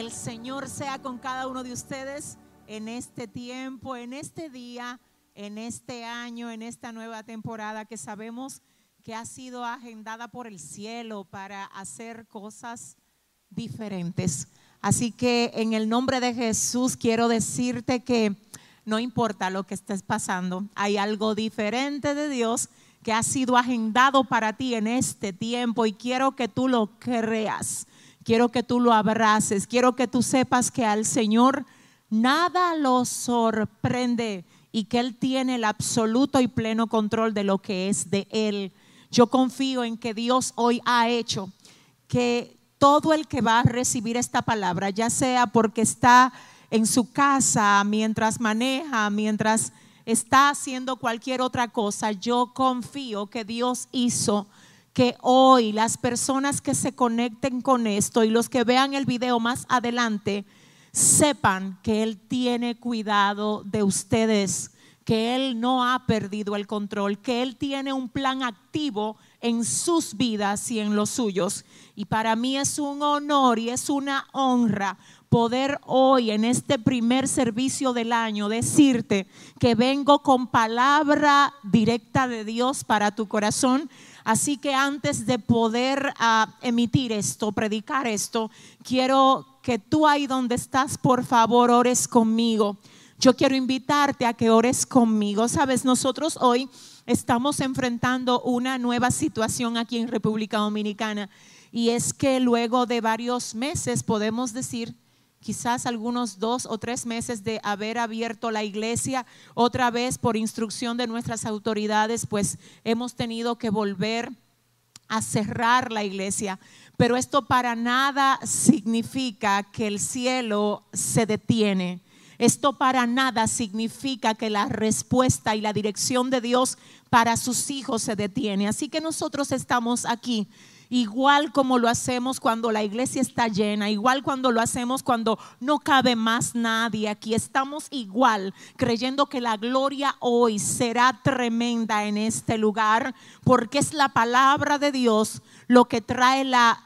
El Señor sea con cada uno de ustedes en este tiempo, en este día, en este año, en esta nueva temporada que sabemos que ha sido agendada por el cielo para hacer cosas diferentes. Así que en el nombre de Jesús quiero decirte que no importa lo que estés pasando, hay algo diferente de Dios que ha sido agendado para ti en este tiempo y quiero que tú lo creas, quiero que tú lo abraces, quiero que tú sepas que al Señor nada lo sorprende y que Él tiene el absoluto y pleno control de lo que es de Él. Yo confío en que Dios hoy ha hecho que todo el que va a recibir esta palabra, ya sea porque está en su casa, mientras maneja, mientras está haciendo cualquier otra cosa, yo confío que Dios hizo que hoy las personas que se conecten con esto y los que vean el video más adelante sepan que Él tiene cuidado de ustedes, que Él no ha perdido el control, que Él tiene un plan activo en sus vidas y en los suyos. Y para mí es un honor y es una honra poder hoy en este primer servicio del año decirte que vengo con palabra directa de Dios para tu corazón. Así que antes de poder ah, emitir esto, predicar esto, quiero que tú ahí donde estás, por favor, ores conmigo. Yo quiero invitarte a que ores conmigo. Sabes, nosotros hoy estamos enfrentando una nueva situación aquí en República Dominicana y es que luego de varios meses podemos decir quizás algunos dos o tres meses de haber abierto la iglesia otra vez por instrucción de nuestras autoridades, pues hemos tenido que volver a cerrar la iglesia. Pero esto para nada significa que el cielo se detiene. Esto para nada significa que la respuesta y la dirección de Dios para sus hijos se detiene. Así que nosotros estamos aquí igual como lo hacemos cuando la iglesia está llena, igual cuando lo hacemos cuando no cabe más nadie. Aquí estamos igual, creyendo que la gloria hoy será tremenda en este lugar, porque es la palabra de Dios lo que trae la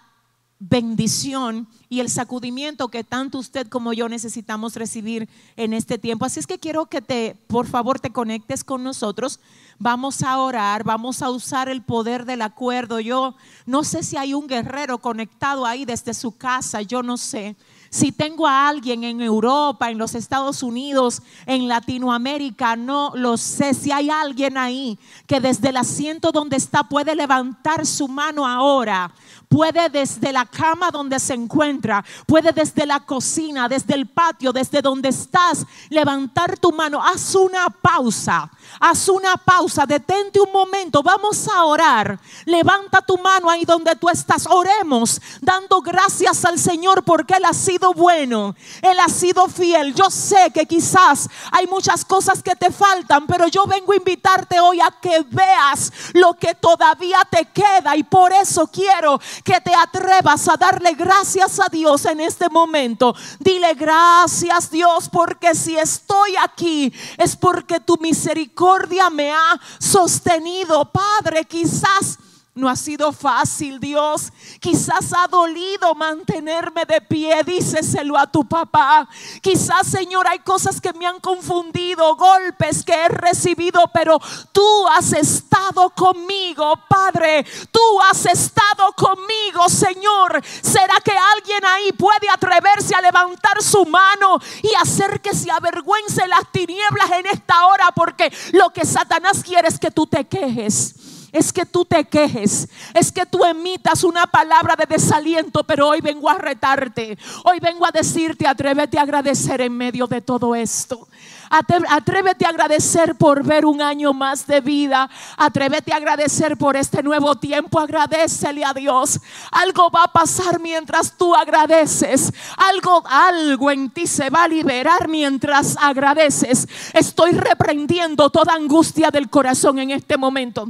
bendición y el sacudimiento que tanto usted como yo necesitamos recibir en este tiempo. Así es que quiero que te, por favor, te conectes con nosotros. Vamos a orar, vamos a usar el poder del acuerdo. Yo no sé si hay un guerrero conectado ahí desde su casa, yo no sé. Si tengo a alguien en Europa, en los Estados Unidos, en Latinoamérica, no lo sé. Si hay alguien ahí que desde el asiento donde está puede levantar su mano ahora puede desde la cama donde se encuentra, puede desde la cocina, desde el patio, desde donde estás, levantar tu mano. Haz una pausa, haz una pausa, detente un momento, vamos a orar. Levanta tu mano ahí donde tú estás, oremos, dando gracias al Señor porque Él ha sido bueno, Él ha sido fiel. Yo sé que quizás hay muchas cosas que te faltan, pero yo vengo a invitarte hoy a que veas lo que todavía te queda y por eso quiero que te atrevas a darle gracias a Dios en este momento. Dile gracias Dios porque si estoy aquí es porque tu misericordia me ha sostenido. Padre, quizás no ha sido fácil, Dios. Quizás ha dolido mantenerme de pie, díceselo a tu papá. Quizás, Señor, hay cosas que me han confundido, golpes que he recibido, pero tú has estado conmigo, Padre. Tú has estado conmigo, Señor. ¿Será que alguien ahí puede atreverse a levantar su mano y hacer que se avergüence las tinieblas en esta hora? Porque lo que Satanás quiere es que tú te quejes es que tú te quejes, es que tú emitas una palabra de desaliento, pero hoy vengo a retarte, hoy vengo a decirte, atrévete a agradecer en medio de todo esto. Atrévete a agradecer por ver un año más de vida. Atrévete a agradecer por este nuevo tiempo. Agradecele a Dios. Algo va a pasar mientras tú agradeces. Algo, algo en ti se va a liberar mientras agradeces. Estoy reprendiendo toda angustia del corazón en este momento.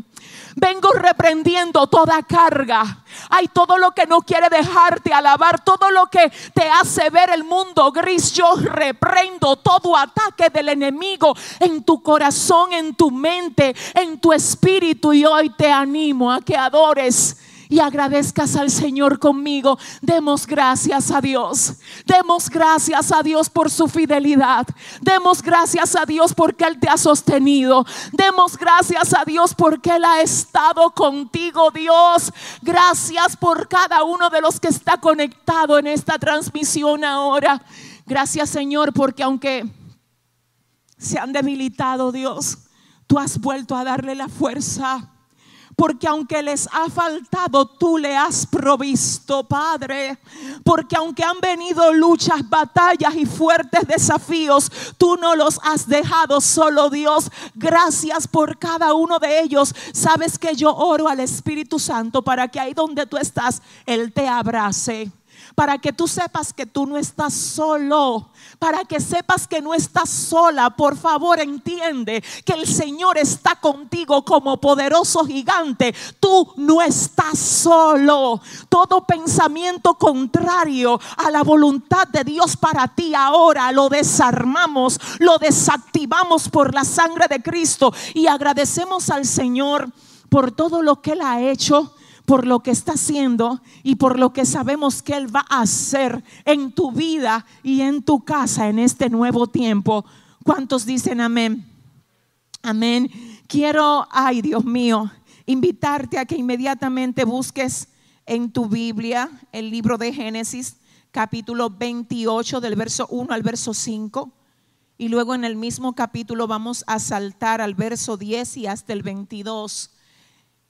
Vengo reprendiendo toda carga. Hay todo lo que no quiere dejarte alabar, todo lo que te hace ver el mundo gris. Yo reprendo todo ataque del enemigo en tu corazón, en tu mente, en tu espíritu. Y hoy te animo a que adores y agradezcas al Señor conmigo. Demos gracias a Dios. Demos gracias a Dios por su fidelidad. Demos gracias a Dios porque Él te ha sostenido. Demos gracias a Dios porque Él ha estado contigo, Dios. Gracias por cada uno de los que está conectado en esta transmisión ahora. Gracias, Señor, porque aunque se han debilitado, Dios, tú has vuelto a darle la fuerza porque aunque les ha faltado, tú le has provisto, Padre. Porque aunque han venido luchas, batallas y fuertes desafíos, tú no los has dejado solo, Dios. Gracias por cada uno de ellos. Sabes que yo oro al Espíritu Santo para que ahí donde tú estás, Él te abrace para que tú sepas que tú no estás solo, para que sepas que no estás sola. Por favor, entiende que el Señor está contigo como poderoso gigante. Tú no estás solo. Todo pensamiento contrario a la voluntad de Dios para ti ahora lo desarmamos, lo desactivamos por la sangre de Cristo y agradecemos al Señor por todo lo que Él ha hecho por lo que está haciendo y por lo que sabemos que Él va a hacer en tu vida y en tu casa en este nuevo tiempo. ¿Cuántos dicen amén? Amén. Quiero, ay Dios mío, invitarte a que inmediatamente busques en tu Biblia el libro de Génesis, capítulo 28, del verso 1 al verso 5. Y luego en el mismo capítulo vamos a saltar al verso 10 y hasta el 22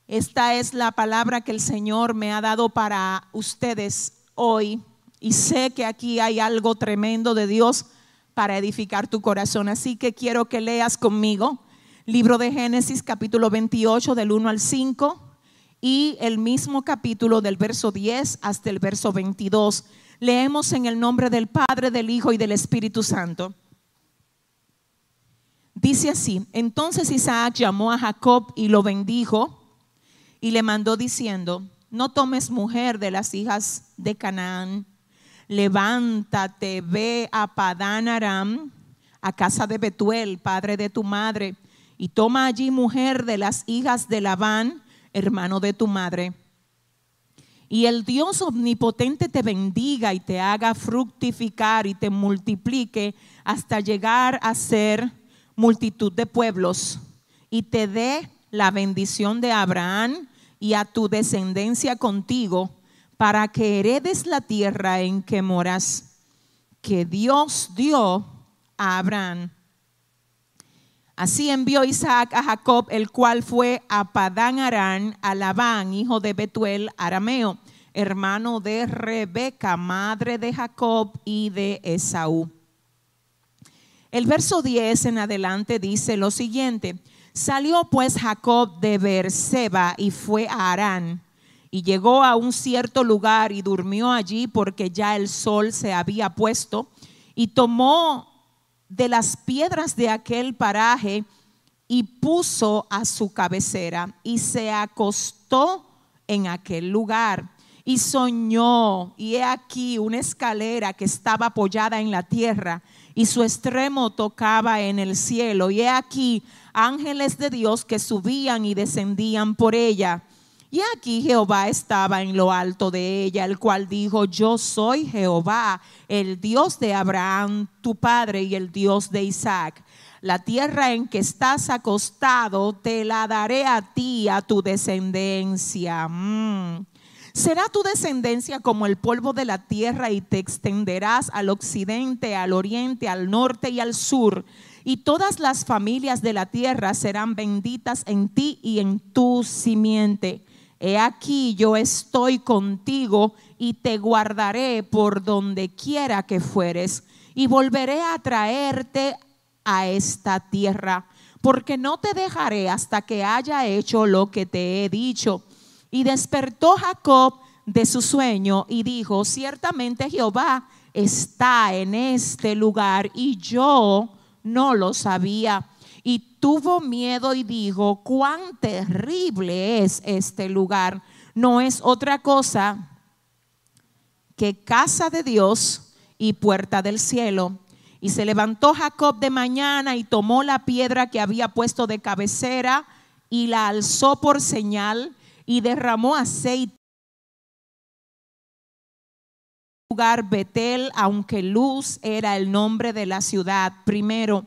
esta es la palabra que el Señor me ha dado para ustedes hoy y sé que aquí hay algo tremendo de Dios para edificar tu corazón. Así que quiero que leas conmigo libro de Génesis capítulo 28 del 1 al 5 y el mismo capítulo del verso 10 hasta el verso 22. Leemos en el nombre del Padre, del Hijo y del Espíritu Santo. Dice así, entonces Isaac llamó a Jacob y lo bendijo y le mandó diciendo, no tomes mujer de las hijas de Canaán, levántate, ve a Padán Aram, a casa de Betuel, padre de tu madre, y toma allí mujer de las hijas de Labán, hermano de tu madre. Y el Dios omnipotente te bendiga y te haga fructificar y te multiplique hasta llegar a ser multitud de pueblos y te dé la bendición de Abraham y a tu descendencia contigo, para que heredes la tierra en que moras, que Dios dio a Abraham. Así envió Isaac a Jacob, el cual fue a Padán Arán, a Labán, hijo de Betuel, arameo, hermano de Rebeca, madre de Jacob y de Esaú. El verso 10 en adelante dice lo siguiente: Salió pues Jacob de Beerseba y fue a Arán y llegó a un cierto lugar y durmió allí porque ya el sol se había puesto y tomó de las piedras de aquel paraje y puso a su cabecera y se acostó en aquel lugar y soñó y he aquí una escalera que estaba apoyada en la tierra y su extremo tocaba en el cielo y he aquí ángeles de Dios que subían y descendían por ella. Y aquí Jehová estaba en lo alto de ella, el cual dijo, yo soy Jehová, el Dios de Abraham, tu padre, y el Dios de Isaac. La tierra en que estás acostado te la daré a ti, a tu descendencia. Mm. Será tu descendencia como el polvo de la tierra y te extenderás al occidente, al oriente, al norte y al sur y todas las familias de la tierra serán benditas en ti y en tu simiente. He aquí yo estoy contigo y te guardaré por donde quiera que fueres y volveré a traerte a esta tierra, porque no te dejaré hasta que haya hecho lo que te he dicho. Y despertó Jacob de su sueño y dijo, ciertamente Jehová está en este lugar y yo no lo sabía y tuvo miedo y dijo, cuán terrible es este lugar. No es otra cosa que casa de Dios y puerta del cielo. Y se levantó Jacob de mañana y tomó la piedra que había puesto de cabecera y la alzó por señal y derramó aceite. lugar Betel, aunque Luz era el nombre de la ciudad primero.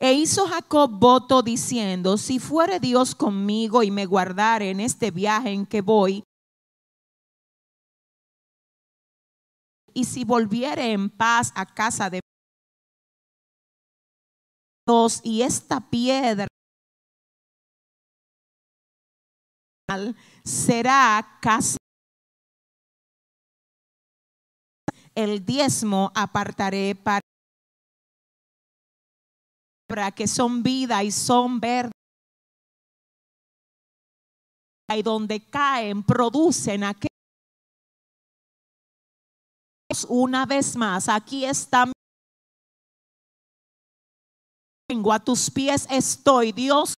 E hizo Jacob voto diciendo, si fuere Dios conmigo y me guardare en este viaje en que voy, y si volviere en paz a casa de Dios y esta piedra será casa el diezmo apartaré para que son vida y son verde y donde caen producen aquellos una vez más. Aquí está a tus pies estoy Dios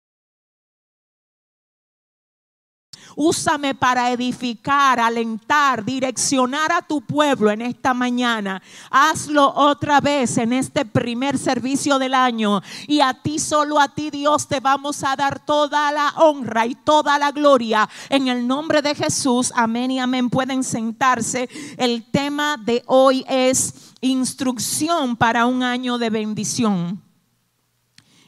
Úsame para edificar, alentar, direccionar a tu pueblo en esta mañana. Hazlo otra vez en este primer servicio del año. Y a ti, solo a ti, Dios, te vamos a dar toda la honra y toda la gloria. En el nombre de Jesús, amén y amén. Pueden sentarse. El tema de hoy es instrucción para un año de bendición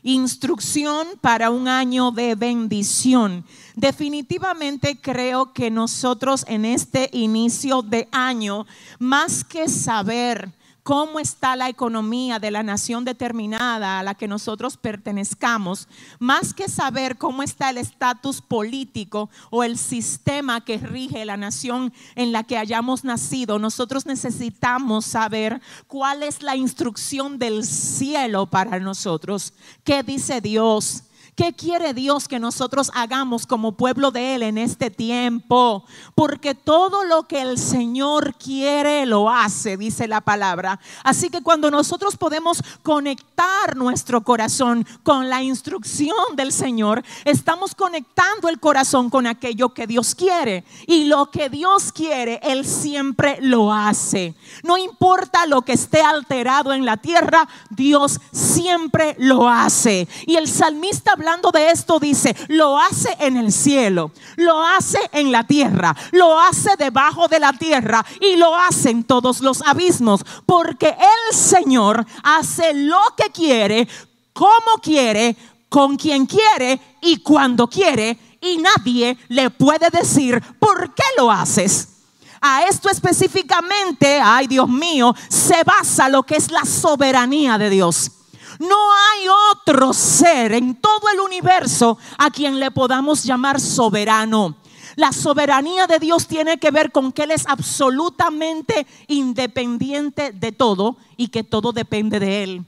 instrucción para un año de bendición. Definitivamente creo que nosotros en este inicio de año, más que saber cómo está la economía de la nación determinada a la que nosotros pertenezcamos, más que saber cómo está el estatus político o el sistema que rige la nación en la que hayamos nacido, nosotros necesitamos saber cuál es la instrucción del cielo para nosotros. ¿Qué dice Dios? ¿Qué quiere Dios que nosotros hagamos como pueblo de Él en este tiempo? Porque todo lo que el Señor quiere lo hace, dice la palabra. Así que cuando nosotros podemos conectar nuestro corazón con la instrucción del Señor, estamos conectando el corazón con aquello que Dios quiere. Y lo que Dios quiere, Él siempre lo hace. No importa lo que esté alterado en la tierra, Dios siempre lo hace. Y el salmista hablando de esto dice, lo hace en el cielo, lo hace en la tierra, lo hace debajo de la tierra y lo hace en todos los abismos, porque el Señor hace lo que quiere, como quiere, con quien quiere y cuando quiere, y nadie le puede decir, ¿por qué lo haces? A esto específicamente, ay Dios mío, se basa lo que es la soberanía de Dios. No hay otro ser en todo el universo a quien le podamos llamar soberano. La soberanía de Dios tiene que ver con que Él es absolutamente independiente de todo y que todo depende de Él.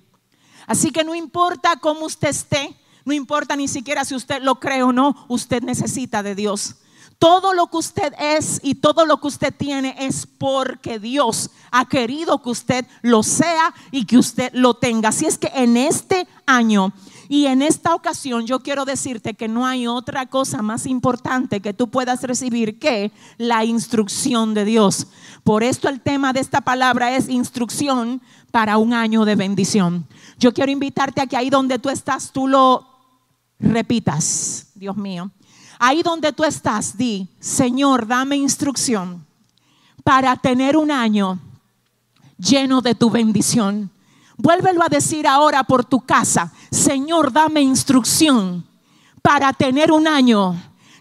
Así que no importa cómo usted esté, no importa ni siquiera si usted lo cree o no, usted necesita de Dios. Todo lo que usted es y todo lo que usted tiene es porque Dios ha querido que usted lo sea y que usted lo tenga. Así es que en este año y en esta ocasión yo quiero decirte que no hay otra cosa más importante que tú puedas recibir que la instrucción de Dios. Por esto el tema de esta palabra es instrucción para un año de bendición. Yo quiero invitarte a que ahí donde tú estás tú lo repitas, Dios mío. Ahí donde tú estás, di, Señor, dame instrucción para tener un año lleno de tu bendición. Vuélvelo a decir ahora por tu casa, Señor, dame instrucción para tener un año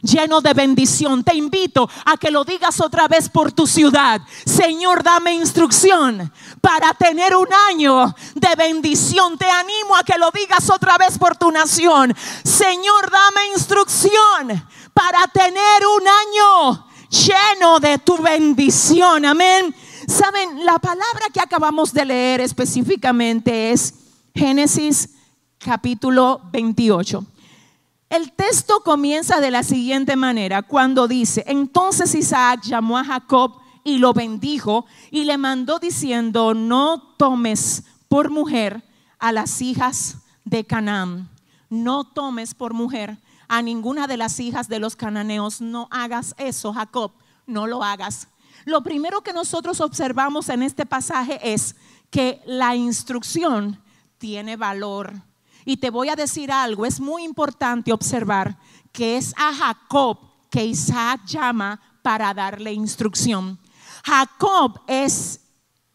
lleno de bendición. Te invito a que lo digas otra vez por tu ciudad. Señor, dame instrucción para tener un año de bendición. Te animo a que lo digas otra vez por tu nación. Señor, dame instrucción para tener un año lleno de tu bendición. Amén. Saben, la palabra que acabamos de leer específicamente es Génesis capítulo 28. El texto comienza de la siguiente manera, cuando dice, entonces Isaac llamó a Jacob y lo bendijo y le mandó diciendo, no tomes por mujer a las hijas de Canaán, no tomes por mujer a ninguna de las hijas de los cananeos, no hagas eso, Jacob, no lo hagas. Lo primero que nosotros observamos en este pasaje es que la instrucción tiene valor y te voy a decir algo, es muy importante observar que es a Jacob que Isaac llama para darle instrucción. Jacob es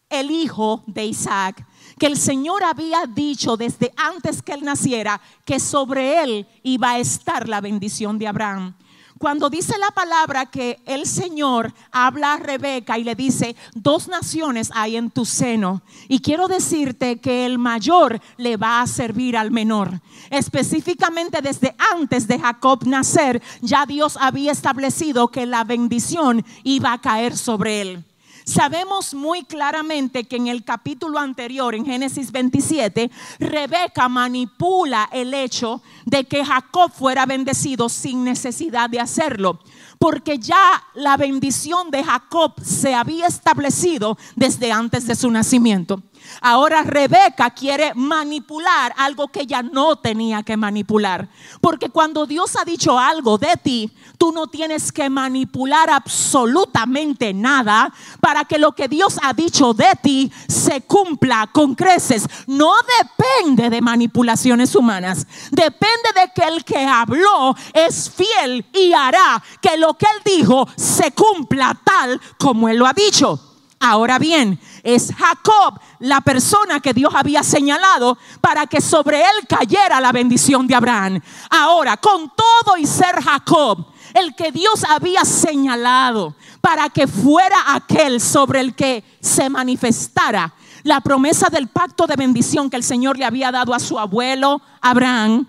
el hijo de Isaac, que el Señor había dicho desde antes que él naciera que sobre él iba a estar la bendición de Abraham. Cuando dice la palabra que el Señor habla a Rebeca y le dice, dos naciones hay en tu seno. Y quiero decirte que el mayor le va a servir al menor. Específicamente desde antes de Jacob nacer, ya Dios había establecido que la bendición iba a caer sobre él. Sabemos muy claramente que en el capítulo anterior, en Génesis 27, Rebeca manipula el hecho de que Jacob fuera bendecido sin necesidad de hacerlo, porque ya la bendición de Jacob se había establecido desde antes de su nacimiento. Ahora Rebeca quiere manipular algo que ella no tenía que manipular. Porque cuando Dios ha dicho algo de ti, tú no tienes que manipular absolutamente nada para que lo que Dios ha dicho de ti se cumpla con creces. No depende de manipulaciones humanas. Depende de que el que habló es fiel y hará que lo que él dijo se cumpla tal como él lo ha dicho. Ahora bien, es Jacob la persona que Dios había señalado para que sobre él cayera la bendición de Abraham. Ahora, con todo y ser Jacob, el que Dios había señalado para que fuera aquel sobre el que se manifestara la promesa del pacto de bendición que el Señor le había dado a su abuelo Abraham,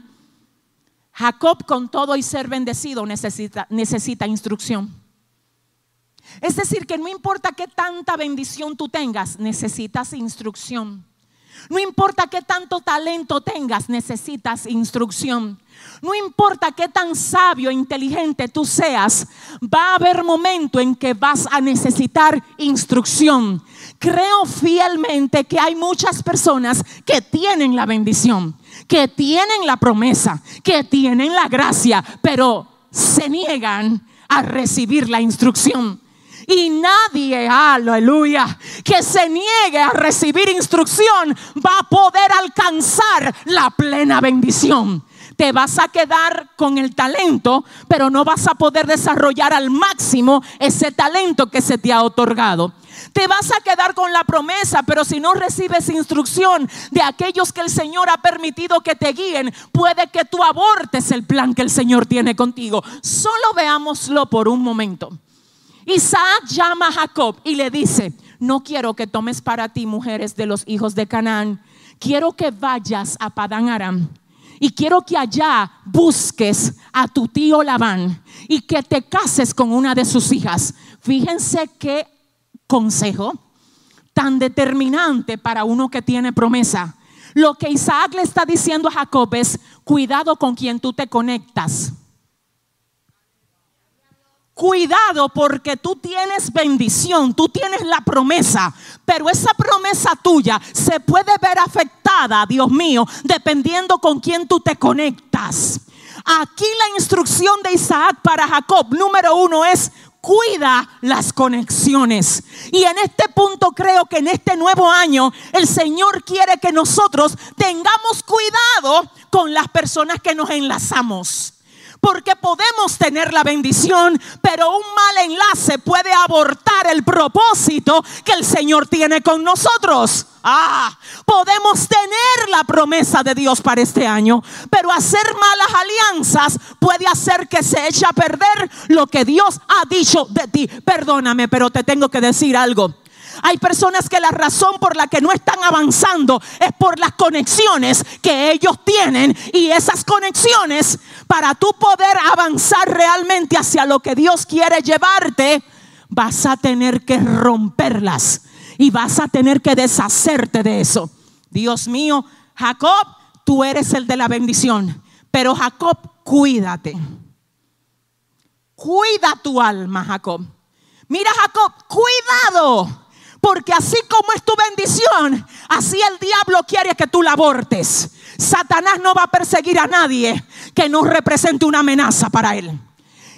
Jacob con todo y ser bendecido necesita, necesita instrucción. Es decir, que no importa qué tanta bendición tú tengas, necesitas instrucción. No importa qué tanto talento tengas, necesitas instrucción. No importa qué tan sabio e inteligente tú seas, va a haber momento en que vas a necesitar instrucción. Creo fielmente que hay muchas personas que tienen la bendición, que tienen la promesa, que tienen la gracia, pero se niegan a recibir la instrucción. Y nadie, aleluya, que se niegue a recibir instrucción va a poder alcanzar la plena bendición. Te vas a quedar con el talento, pero no vas a poder desarrollar al máximo ese talento que se te ha otorgado. Te vas a quedar con la promesa, pero si no recibes instrucción de aquellos que el Señor ha permitido que te guíen, puede que tú abortes el plan que el Señor tiene contigo. Solo veámoslo por un momento. Isaac llama a Jacob y le dice, no quiero que tomes para ti mujeres de los hijos de Canaán, quiero que vayas a Padán Aram y quiero que allá busques a tu tío Labán y que te cases con una de sus hijas. Fíjense qué consejo tan determinante para uno que tiene promesa. Lo que Isaac le está diciendo a Jacob es, cuidado con quien tú te conectas. Cuidado porque tú tienes bendición, tú tienes la promesa, pero esa promesa tuya se puede ver afectada, Dios mío, dependiendo con quién tú te conectas. Aquí la instrucción de Isaac para Jacob, número uno, es cuida las conexiones. Y en este punto creo que en este nuevo año el Señor quiere que nosotros tengamos cuidado con las personas que nos enlazamos. Porque podemos tener la bendición, pero un mal enlace puede abortar el propósito que el Señor tiene con nosotros. Ah, podemos tener la promesa de Dios para este año, pero hacer malas alianzas puede hacer que se eche a perder lo que Dios ha dicho de ti. Perdóname, pero te tengo que decir algo. Hay personas que la razón por la que no están avanzando es por las conexiones que ellos tienen y esas conexiones para tú poder avanzar realmente hacia lo que Dios quiere llevarte, vas a tener que romperlas y vas a tener que deshacerte de eso. Dios mío, Jacob, tú eres el de la bendición, pero Jacob, cuídate. Cuida tu alma, Jacob. Mira, Jacob, cuidado porque así como es tu bendición, así el diablo quiere que tú la abortes. Satanás no va a perseguir a nadie que no represente una amenaza para él.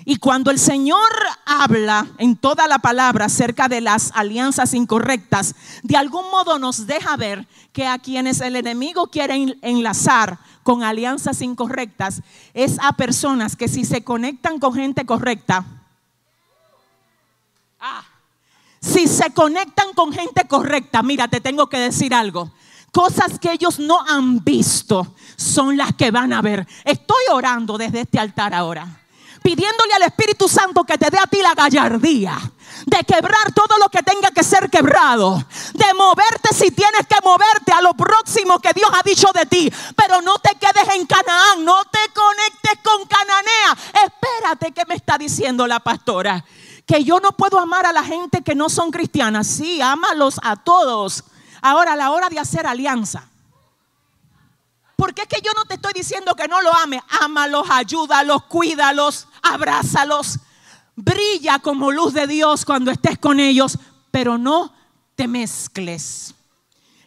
Y cuando el Señor habla en toda la palabra acerca de las alianzas incorrectas, de algún modo nos deja ver que a quienes el enemigo quiere enlazar con alianzas incorrectas es a personas que si se conectan con gente correcta, ah, si se conectan con gente correcta, mira, te tengo que decir algo. Cosas que ellos no han visto son las que van a ver. Estoy orando desde este altar ahora, pidiéndole al Espíritu Santo que te dé a ti la gallardía de quebrar todo lo que tenga que ser quebrado, de moverte si tienes que moverte a lo próximo que Dios ha dicho de ti, pero no te quedes en Canaán, no te conectes con Cananea. Espérate, ¿qué me está diciendo la pastora? Que yo no puedo amar a la gente que no son cristianas. Sí, ámalos a todos. Ahora, a la hora de hacer alianza. Porque es que yo no te estoy diciendo que no lo ames. Ámalos, ayúdalos, cuídalos, abrázalos brilla como luz de Dios cuando estés con ellos, pero no te mezcles.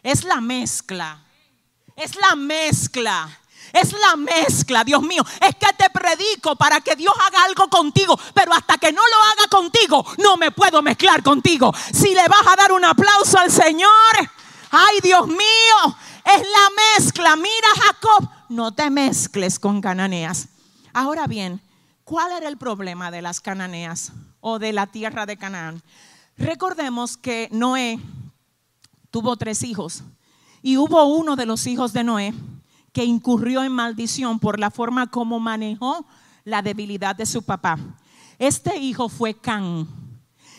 Es la mezcla. Es la mezcla. Es la mezcla, Dios mío. Es que te predico para que Dios haga algo contigo, pero hasta que no lo haga contigo, no me puedo mezclar contigo. Si le vas a dar un aplauso al Señor, ay Dios mío, es la mezcla. Mira Jacob, no te mezcles con cananeas. Ahora bien, ¿Cuál era el problema de las cananeas o de la tierra de Canaán? Recordemos que Noé tuvo tres hijos y hubo uno de los hijos de Noé que incurrió en maldición por la forma como manejó la debilidad de su papá. Este hijo fue Can.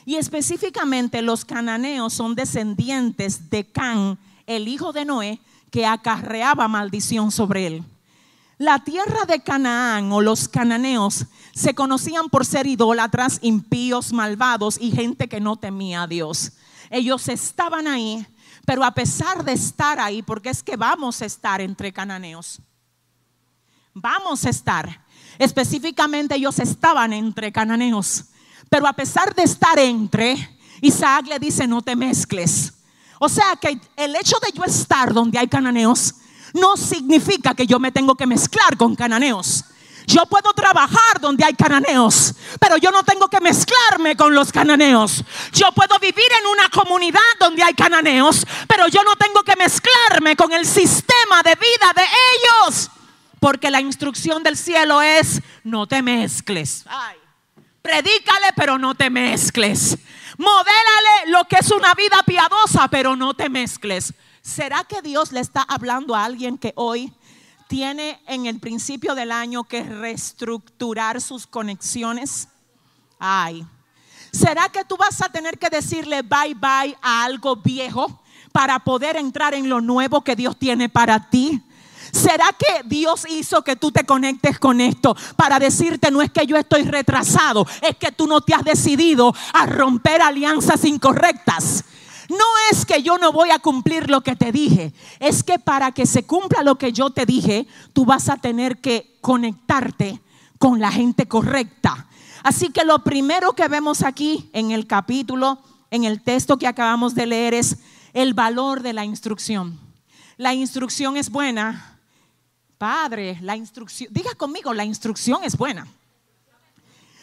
Y específicamente los cananeos son descendientes de Can, el hijo de Noé, que acarreaba maldición sobre él. La tierra de Canaán o los cananeos se conocían por ser idólatras, impíos, malvados y gente que no temía a Dios. Ellos estaban ahí, pero a pesar de estar ahí, porque es que vamos a estar entre cananeos, vamos a estar. Específicamente ellos estaban entre cananeos, pero a pesar de estar entre, Isaac le dice, no te mezcles. O sea que el hecho de yo estar donde hay cananeos, no significa que yo me tengo que mezclar con cananeos. Yo puedo trabajar donde hay cananeos, pero yo no tengo que mezclarme con los cananeos. Yo puedo vivir en una comunidad donde hay cananeos, pero yo no tengo que mezclarme con el sistema de vida de ellos. Porque la instrucción del cielo es, no te mezcles. predícale, pero no te mezcles. Modélale lo que es una vida piadosa, pero no te mezcles. ¿Será que Dios le está hablando a alguien que hoy tiene en el principio del año que reestructurar sus conexiones? Ay. ¿Será que tú vas a tener que decirle bye bye a algo viejo para poder entrar en lo nuevo que Dios tiene para ti? ¿Será que Dios hizo que tú te conectes con esto para decirte no es que yo estoy retrasado, es que tú no te has decidido a romper alianzas incorrectas? No es que yo no voy a cumplir lo que te dije, es que para que se cumpla lo que yo te dije, tú vas a tener que conectarte con la gente correcta. Así que lo primero que vemos aquí en el capítulo, en el texto que acabamos de leer, es el valor de la instrucción. La instrucción es buena. Padre, la instrucción, diga conmigo, la instrucción es buena.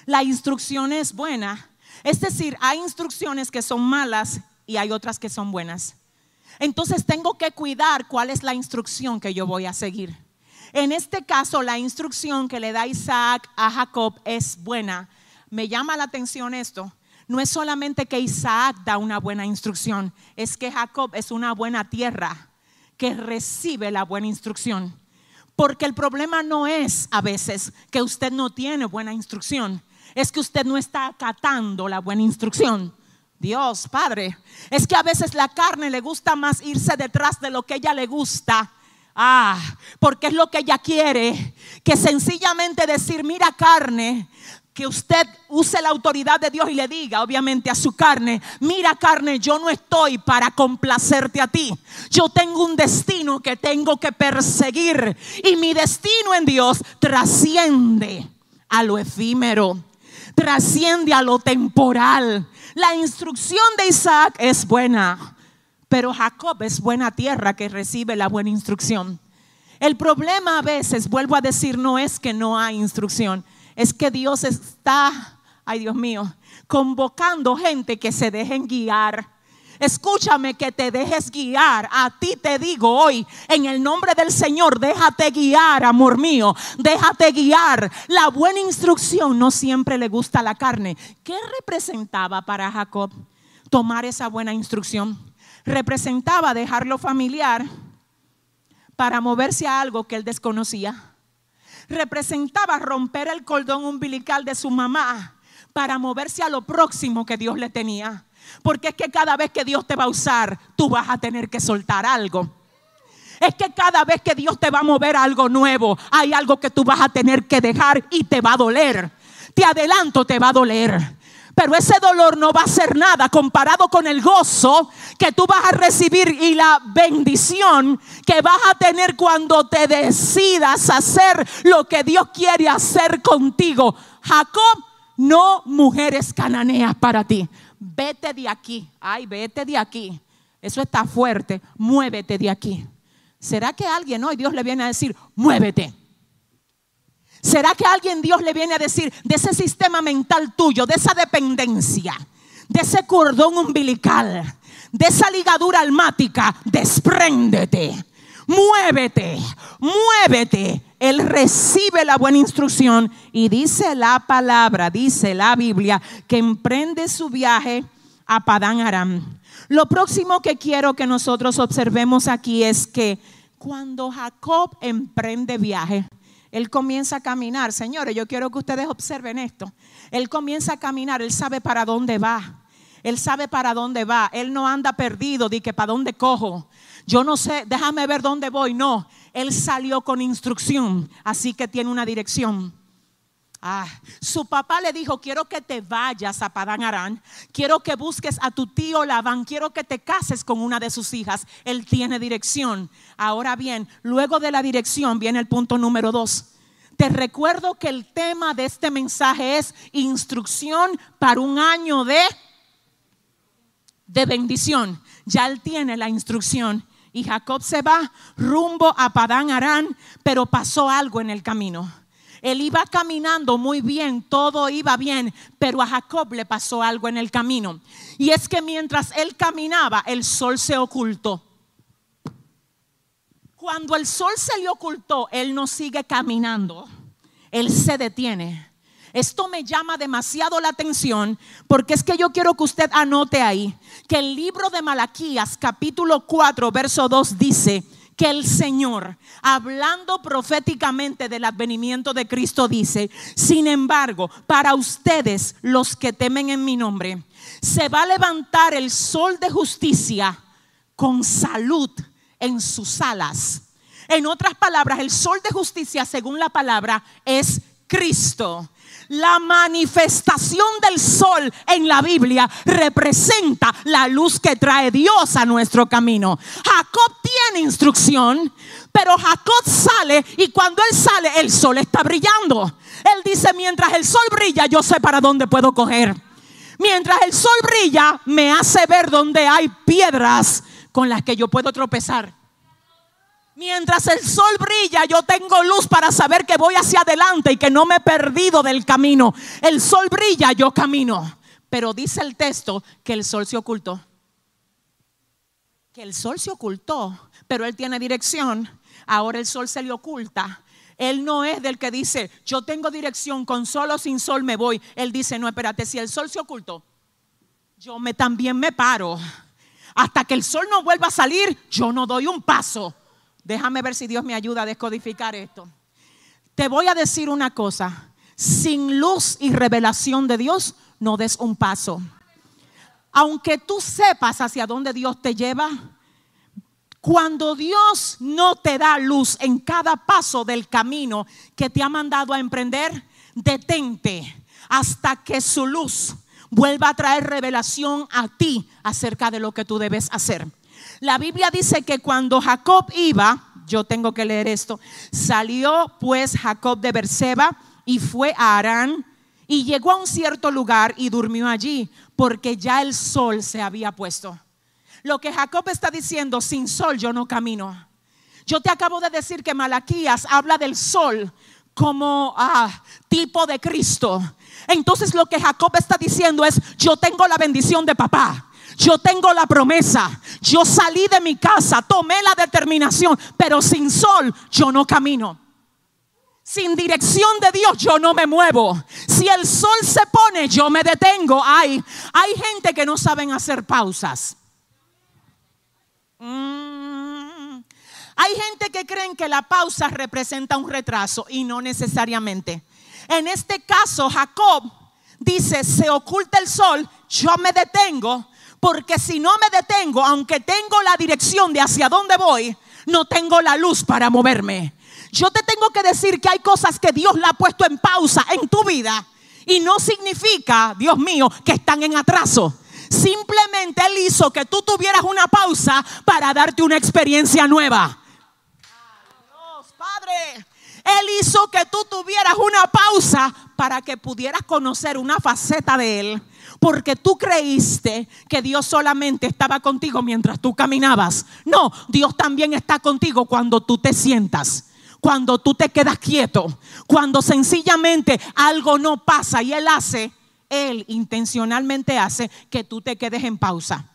La instrucción es buena. Es decir, hay instrucciones que son malas y hay otras que son buenas. Entonces tengo que cuidar cuál es la instrucción que yo voy a seguir. En este caso, la instrucción que le da Isaac a Jacob es buena. Me llama la atención esto. No es solamente que Isaac da una buena instrucción, es que Jacob es una buena tierra que recibe la buena instrucción. Porque el problema no es a veces que usted no tiene buena instrucción, es que usted no está acatando la buena instrucción. Dios, Padre, es que a veces la carne le gusta más irse detrás de lo que ella le gusta. Ah, porque es lo que ella quiere. Que sencillamente decir, mira carne, que usted use la autoridad de Dios y le diga, obviamente, a su carne, mira carne, yo no estoy para complacerte a ti. Yo tengo un destino que tengo que perseguir. Y mi destino en Dios trasciende a lo efímero, trasciende a lo temporal la instrucción de Isaac es buena, pero Jacob es buena tierra que recibe la buena instrucción. El problema a veces, vuelvo a decir, no es que no hay instrucción, es que Dios está, ay Dios mío, convocando gente que se dejen guiar Escúchame que te dejes guiar. A ti te digo hoy, en el nombre del Señor, déjate guiar, amor mío. Déjate guiar. La buena instrucción no siempre le gusta la carne. ¿Qué representaba para Jacob? tomar esa buena instrucción. Representaba dejar lo familiar para moverse a algo que él desconocía. Representaba romper el cordón umbilical de su mamá para moverse a lo próximo que Dios le tenía. Porque es que cada vez que Dios te va a usar, tú vas a tener que soltar algo. Es que cada vez que Dios te va a mover algo nuevo, hay algo que tú vas a tener que dejar y te va a doler. Te adelanto, te va a doler. Pero ese dolor no va a ser nada comparado con el gozo que tú vas a recibir y la bendición que vas a tener cuando te decidas hacer lo que Dios quiere hacer contigo. Jacob, no mujeres cananeas para ti. Vete de aquí. Ay, vete de aquí. Eso está fuerte. Muévete de aquí. ¿Será que alguien hoy Dios le viene a decir, muévete? ¿Será que alguien Dios le viene a decir de ese sistema mental tuyo, de esa dependencia, de ese cordón umbilical, de esa ligadura almática? Despréndete, muévete, muévete. Él recibe la buena instrucción y dice la palabra, dice la Biblia, que emprende su viaje a Padán Aram. Lo próximo que quiero que nosotros observemos aquí es que cuando Jacob emprende viaje, él comienza a caminar. Señores, yo quiero que ustedes observen esto. Él comienza a caminar, él sabe para dónde va. Él sabe para dónde va. Él no anda perdido, di que para dónde cojo. Yo no sé, déjame ver dónde voy. No, él salió con instrucción, así que tiene una dirección. Ah, su papá le dijo, quiero que te vayas a Padán Arán, quiero que busques a tu tío Labán, quiero que te cases con una de sus hijas. Él tiene dirección. Ahora bien, luego de la dirección viene el punto número dos. Te recuerdo que el tema de este mensaje es instrucción para un año de, de bendición. Ya él tiene la instrucción. Y Jacob se va rumbo a Padán Arán, pero pasó algo en el camino. Él iba caminando muy bien, todo iba bien, pero a Jacob le pasó algo en el camino. Y es que mientras él caminaba, el sol se ocultó. Cuando el sol se le ocultó, él no sigue caminando, él se detiene. Esto me llama demasiado la atención porque es que yo quiero que usted anote ahí que el libro de Malaquías capítulo 4 verso 2 dice, que el Señor, hablando proféticamente del advenimiento de Cristo, dice, sin embargo, para ustedes los que temen en mi nombre, se va a levantar el sol de justicia con salud en sus alas. En otras palabras, el sol de justicia, según la palabra, es Cristo. La manifestación del sol en la Biblia representa la luz que trae Dios a nuestro camino. Jacob tiene instrucción, pero Jacob sale y cuando él sale el sol está brillando. Él dice, mientras el sol brilla, yo sé para dónde puedo coger. Mientras el sol brilla, me hace ver dónde hay piedras con las que yo puedo tropezar. Mientras el sol brilla, yo tengo luz para saber que voy hacia adelante y que no me he perdido del camino. El sol brilla, yo camino. Pero dice el texto que el sol se ocultó. Que el sol se ocultó, pero él tiene dirección. Ahora el sol se le oculta. Él no es del que dice, yo tengo dirección, con sol o sin sol me voy. Él dice, no, espérate, si el sol se ocultó, yo me, también me paro. Hasta que el sol no vuelva a salir, yo no doy un paso. Déjame ver si Dios me ayuda a descodificar esto. Te voy a decir una cosa. Sin luz y revelación de Dios, no des un paso. Aunque tú sepas hacia dónde Dios te lleva, cuando Dios no te da luz en cada paso del camino que te ha mandado a emprender, detente hasta que su luz vuelva a traer revelación a ti acerca de lo que tú debes hacer. La Biblia dice que cuando Jacob iba, yo tengo que leer esto, salió pues Jacob de Berseba y fue a Arán y llegó a un cierto lugar y durmió allí porque ya el sol se había puesto. Lo que Jacob está diciendo, sin sol yo no camino. Yo te acabo de decir que Malaquías habla del sol como ah, tipo de Cristo. Entonces lo que Jacob está diciendo es, yo tengo la bendición de papá. Yo tengo la promesa. Yo salí de mi casa, tomé la determinación, pero sin sol yo no camino. Sin dirección de Dios yo no me muevo. Si el sol se pone, yo me detengo. Hay, hay gente que no saben hacer pausas. Mm. Hay gente que creen que la pausa representa un retraso y no necesariamente. En este caso, Jacob dice, se oculta el sol, yo me detengo, porque si no me detengo, aunque tengo la dirección de hacia dónde voy, no tengo la luz para moverme. Yo te tengo que decir que hay cosas que Dios la ha puesto en pausa en tu vida y no significa, Dios mío, que están en atraso. Simplemente Él hizo que tú tuvieras una pausa para darte una experiencia nueva. Padre, Él hizo que tú tuvieras una pausa para que pudieras conocer una faceta de Él. Porque tú creíste que Dios solamente estaba contigo mientras tú caminabas. No, Dios también está contigo cuando tú te sientas cuando tú te quedas quieto, cuando sencillamente algo no pasa y Él hace, Él intencionalmente hace que tú te quedes en pausa.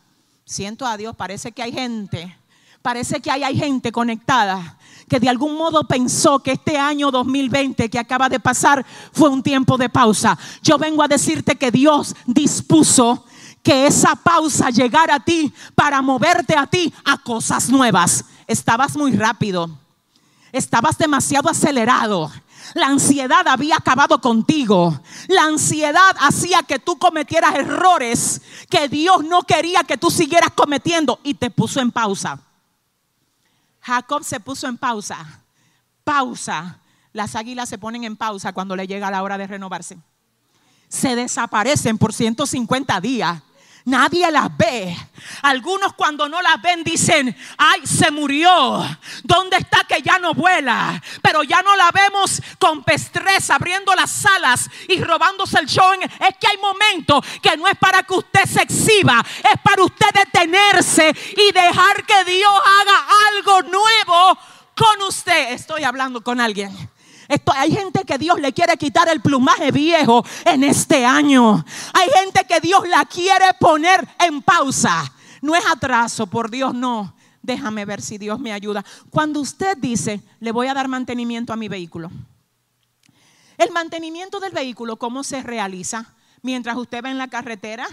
Siento a Dios, parece que hay gente, parece que hay, hay gente conectada que de algún modo pensó que este año 2020 que acaba de pasar fue un tiempo de pausa. Yo vengo a decirte que Dios dispuso que esa pausa llegara a ti para moverte a ti a cosas nuevas. Estabas muy rápido Estabas demasiado acelerado. La ansiedad había acabado contigo. La ansiedad hacía que tú cometieras errores que Dios no quería que tú siguieras cometiendo y te puso en pausa. Jacob se puso en pausa. Pausa. Las águilas se ponen en pausa cuando le llega la hora de renovarse. Se desaparecen por 150 días. Nadie las ve. Algunos cuando no las ven dicen, ay, se murió. ¿Dónde está que ya no vuela? Pero ya no la vemos con pestreza, abriendo las alas y robándose el show. Es que hay momentos que no es para que usted se exhiba, es para usted detenerse y dejar que Dios haga algo nuevo con usted. Estoy hablando con alguien hay gente que Dios le quiere quitar el plumaje viejo en este año. Hay gente que Dios la quiere poner en pausa. No es atraso, por Dios, no. Déjame ver si Dios me ayuda. Cuando usted dice, le voy a dar mantenimiento a mi vehículo. El mantenimiento del vehículo, ¿cómo se realiza? Mientras usted va en la carretera.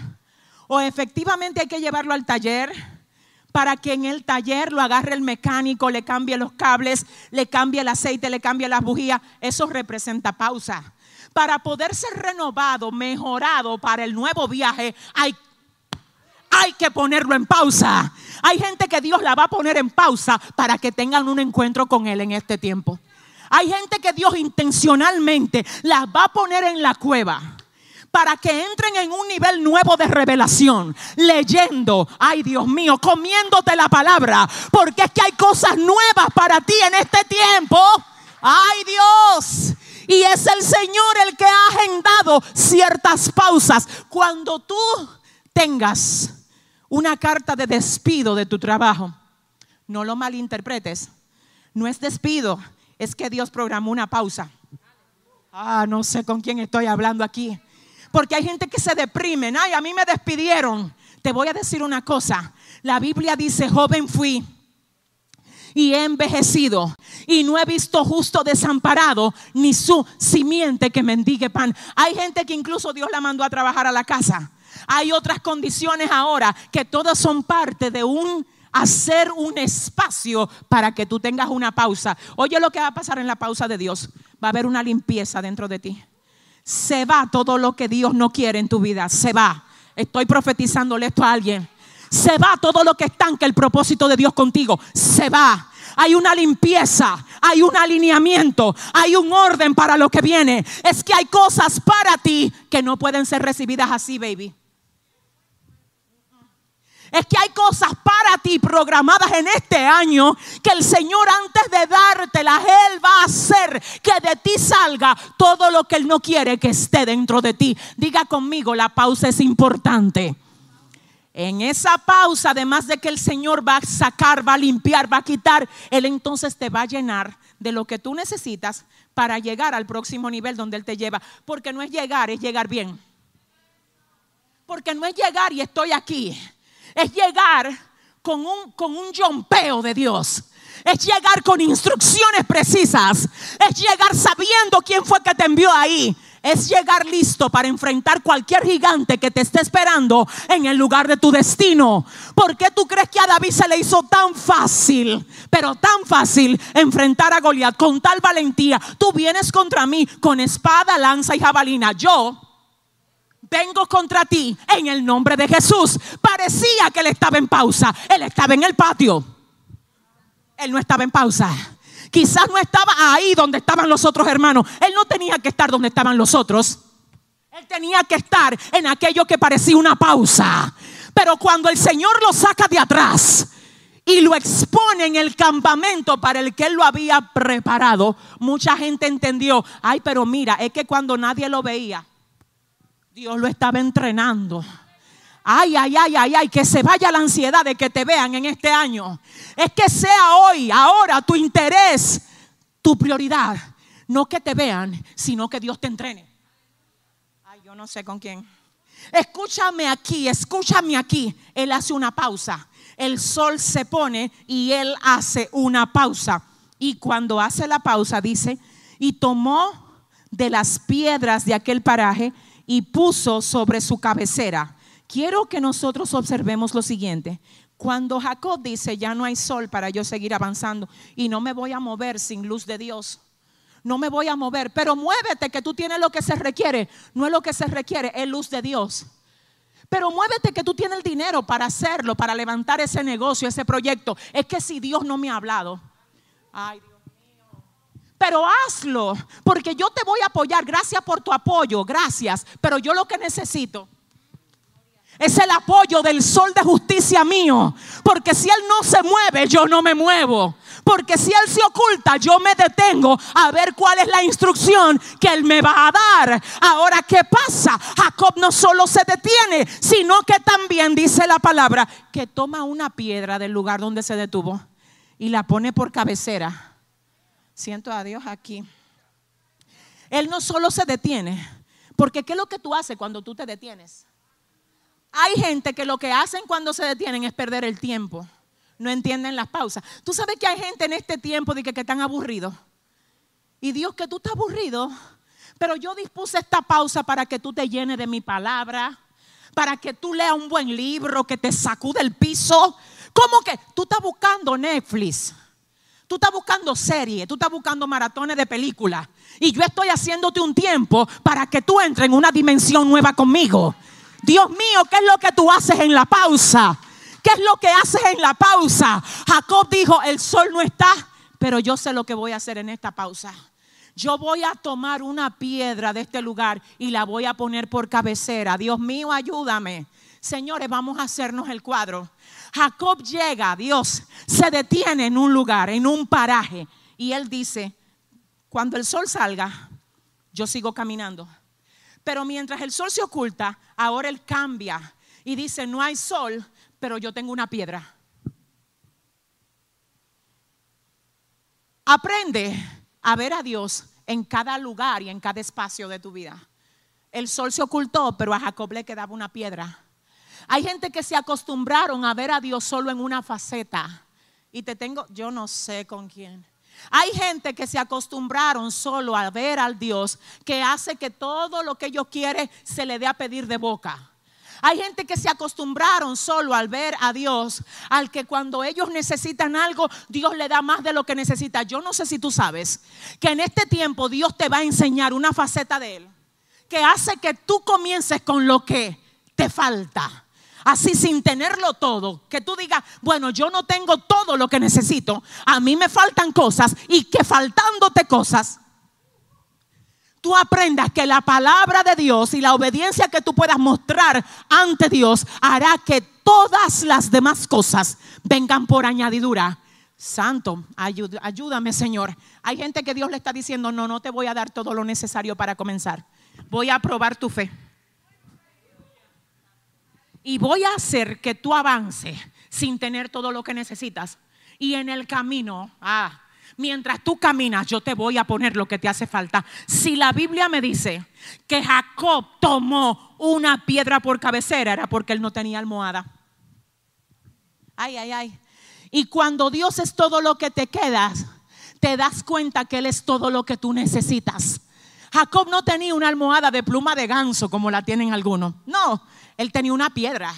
O efectivamente hay que llevarlo al taller para que en el taller lo agarre el mecánico, le cambie los cables, le cambie el aceite, le cambie las bujías. Eso representa pausa. Para poder ser renovado, mejorado para el nuevo viaje, hay, hay que ponerlo en pausa. Hay gente que Dios la va a poner en pausa para que tengan un encuentro con Él en este tiempo. Hay gente que Dios intencionalmente las va a poner en la cueva para que entren en un nivel nuevo de revelación, leyendo, ay Dios mío, comiéndote la palabra, porque es que hay cosas nuevas para ti en este tiempo. Ay Dios. Y es el Señor el que ha agendado ciertas pausas. Cuando tú tengas una carta de despido de tu trabajo, no lo malinterpretes. No es despido, es que Dios programó una pausa. Ah, no sé con quién estoy hablando aquí. Porque hay gente que se deprime. Ay, a mí me despidieron. Te voy a decir una cosa. La Biblia dice, joven fui y he envejecido y no he visto justo desamparado ni su simiente que mendigue pan. Hay gente que incluso Dios la mandó a trabajar a la casa. Hay otras condiciones ahora que todas son parte de un hacer un espacio para que tú tengas una pausa. Oye lo que va a pasar en la pausa de Dios. Va a haber una limpieza dentro de ti se va todo lo que Dios no quiere en tu vida. Se va. Estoy profetizándole esto a alguien. Se va todo lo que estanca el propósito de Dios contigo. Se va. Hay una limpieza, hay un alineamiento, hay un orden para lo que viene. Es que hay cosas para ti que no pueden ser recibidas así, baby. Es que hay cosas para ti programadas en este año que el Señor antes de dártelas, Él va a hacer que de ti salga todo lo que Él no quiere que esté dentro de ti. Diga conmigo, la pausa es importante. En esa pausa, además de que el Señor va a sacar, va a limpiar, va a quitar, Él entonces te va a llenar de lo que tú necesitas para llegar al próximo nivel donde Él te lleva. Porque no es llegar, es llegar bien. Porque no es llegar y estoy aquí es llegar con un, con un yompeo de Dios. Es llegar con instrucciones precisas. Es llegar sabiendo quién fue que te envió ahí es llegar listo para enfrentar cualquier gigante que te esté esperando en el lugar de tu destino. ¿Por qué tú crees que a David se le hizo tan fácil, pero tan fácil enfrentar a Goliat con tal valentía? Tú vienes contra mí con espada, lanza y jabalina. Yo vengo contra ti en el nombre de Jesús. Parecía que él estaba en pausa. Él estaba en el patio. Él no estaba en pausa. Quizás no estaba ahí donde estaban los otros hermanos. Él no tenía que estar donde estaban los otros. Él tenía que estar en aquello que parecía una pausa. Pero cuando el Señor lo saca de atrás y lo expone en el campamento para el que él lo había preparado, mucha gente entendió, ay, pero mira, es que cuando nadie lo veía, Dios lo estaba entrenando. Ay, ay, ay, ay, ay, que se vaya la ansiedad de que te vean en este año. Es que sea hoy, ahora, tu interés, tu prioridad. No que te vean, sino que Dios te entrene. Ay, yo no sé con quién. Escúchame aquí, escúchame aquí. Él hace una pausa. El sol se pone y él hace una pausa. Y cuando hace la pausa dice, y tomó de las piedras de aquel paraje y puso sobre su cabecera quiero que nosotros observemos lo siguiente. Cuando Jacob dice, ya no hay sol para yo seguir avanzando y no me voy a mover sin luz de Dios. No me voy a mover, pero muévete que tú tienes lo que se requiere. No es lo que se requiere, es luz de Dios. Pero muévete que tú tienes el dinero para hacerlo, para levantar ese negocio, ese proyecto. Es que si Dios no me ha hablado. Ay. Pero hazlo, porque yo te voy a apoyar. Gracias por tu apoyo, gracias. Pero yo lo que necesito es el apoyo del sol de justicia mío. Porque si Él no se mueve, yo no me muevo. Porque si Él se oculta, yo me detengo a ver cuál es la instrucción que Él me va a dar. Ahora, ¿qué pasa? Jacob no solo se detiene, sino que también dice la palabra que toma una piedra del lugar donde se detuvo y la pone por cabecera. Siento a Dios aquí. Él no solo se detiene, porque ¿qué es lo que tú haces cuando tú te detienes? Hay gente que lo que hacen cuando se detienen es perder el tiempo. No entienden las pausas. Tú sabes que hay gente en este tiempo de que, que están aburridos. Y Dios, que tú estás aburrido. Pero yo dispuse esta pausa para que tú te llenes de mi palabra. Para que tú leas un buen libro que te sacude el piso. ¿Cómo que? Tú estás buscando Netflix. Tú estás buscando series, tú estás buscando maratones de películas. Y yo estoy haciéndote un tiempo para que tú entres en una dimensión nueva conmigo. Dios mío, ¿qué es lo que tú haces en la pausa? ¿Qué es lo que haces en la pausa? Jacob dijo, el sol no está, pero yo sé lo que voy a hacer en esta pausa. Yo voy a tomar una piedra de este lugar y la voy a poner por cabecera. Dios mío, ayúdame. Señores, vamos a hacernos el cuadro. Jacob llega, Dios, se detiene en un lugar, en un paraje. Y él dice, cuando el sol salga, yo sigo caminando. Pero mientras el sol se oculta, ahora él cambia y dice, no hay sol, pero yo tengo una piedra. Aprende a ver a Dios en cada lugar y en cada espacio de tu vida. El sol se ocultó, pero a Jacob le quedaba una piedra. Hay gente que se acostumbraron a ver a Dios solo en una faceta. Y te tengo, yo no sé con quién. Hay gente que se acostumbraron solo a ver al Dios que hace que todo lo que ellos quieren se le dé a pedir de boca. Hay gente que se acostumbraron solo al ver a Dios, al que cuando ellos necesitan algo, Dios le da más de lo que necesita. Yo no sé si tú sabes que en este tiempo Dios te va a enseñar una faceta de Él que hace que tú comiences con lo que te falta así sin tenerlo todo, que tú digas, bueno, yo no tengo todo lo que necesito, a mí me faltan cosas y que faltándote cosas, tú aprendas que la palabra de Dios y la obediencia que tú puedas mostrar ante Dios hará que todas las demás cosas vengan por añadidura. Santo, ayúdame Señor. Hay gente que Dios le está diciendo, no, no te voy a dar todo lo necesario para comenzar. Voy a probar tu fe y voy a hacer que tú avances sin tener todo lo que necesitas. Y en el camino, ah, mientras tú caminas, yo te voy a poner lo que te hace falta. Si la Biblia me dice que Jacob tomó una piedra por cabecera, era porque él no tenía almohada. Ay, ay, ay. Y cuando Dios es todo lo que te quedas, te das cuenta que Él es todo lo que tú necesitas. Jacob no tenía una almohada de pluma de ganso como la tienen algunos. No, él tenía una piedra.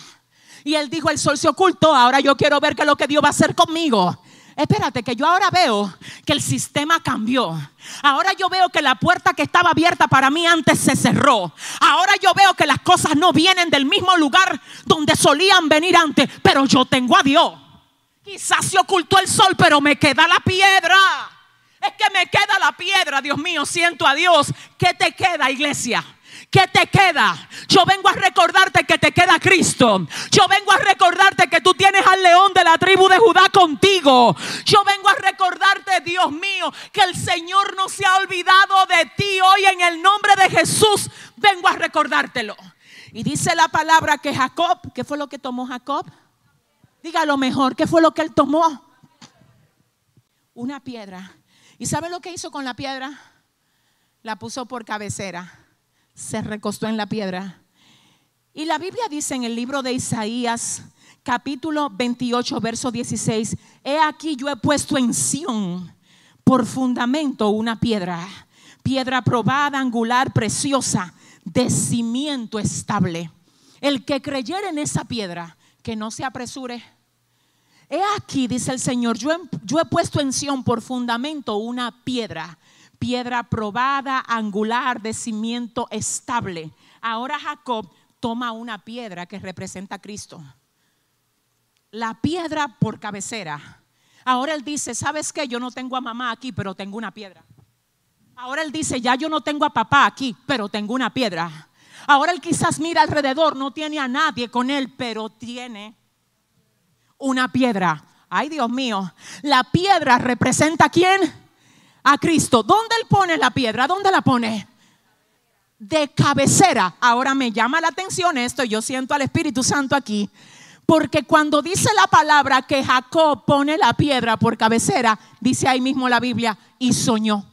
Y él dijo, el sol se ocultó, ahora yo quiero ver qué es lo que Dios va a hacer conmigo. Espérate, que yo ahora veo que el sistema cambió. Ahora yo veo que la puerta que estaba abierta para mí antes se cerró. Ahora yo veo que las cosas no vienen del mismo lugar donde solían venir antes, pero yo tengo a Dios. Quizás se ocultó el sol, pero me queda la piedra. Es que me queda la piedra, Dios mío, siento a Dios. ¿Qué te queda, iglesia? ¿Qué te queda? Yo vengo a recordarte que te queda Cristo. Yo vengo a recordarte que tú tienes al león de la tribu de Judá contigo. Yo vengo a recordarte, Dios mío, que el Señor no se ha olvidado de ti hoy en el nombre de Jesús. Vengo a recordártelo. Y dice la palabra que Jacob, ¿qué fue lo que tomó Jacob? Dígalo mejor, ¿qué fue lo que él tomó? Una piedra. ¿Y sabe lo que hizo con la piedra? La puso por cabecera. Se recostó en la piedra. Y la Biblia dice en el libro de Isaías, capítulo 28, verso 16, he aquí yo he puesto en Sión por fundamento una piedra, piedra probada, angular, preciosa, de cimiento estable. El que creyera en esa piedra que no se apresure. He aquí, dice el Señor, yo he, puesto en Sión por fundamento una piedra, piedra probada, angular, de cimiento estable. Ahora Jacob toma una piedra que representa a Cristo. La piedra por cabecera. Ahora él dice, ¿sabes qué? Yo no tengo a mamá aquí, pero tengo una piedra. Ahora él dice, ya yo no tengo a papá aquí, pero tengo una piedra. Ahora él quizás mira alrededor, no tiene a nadie con él, pero tiene una piedra. Ay, Dios mío, la piedra representa a quién? A Cristo. ¿Dónde él pone la piedra? ¿Dónde la pone? De cabecera. Ahora me llama la atención esto, yo siento al Espíritu Santo aquí. Porque cuando dice la palabra que Jacob pone la piedra por cabecera, dice ahí mismo la Biblia, y soñó.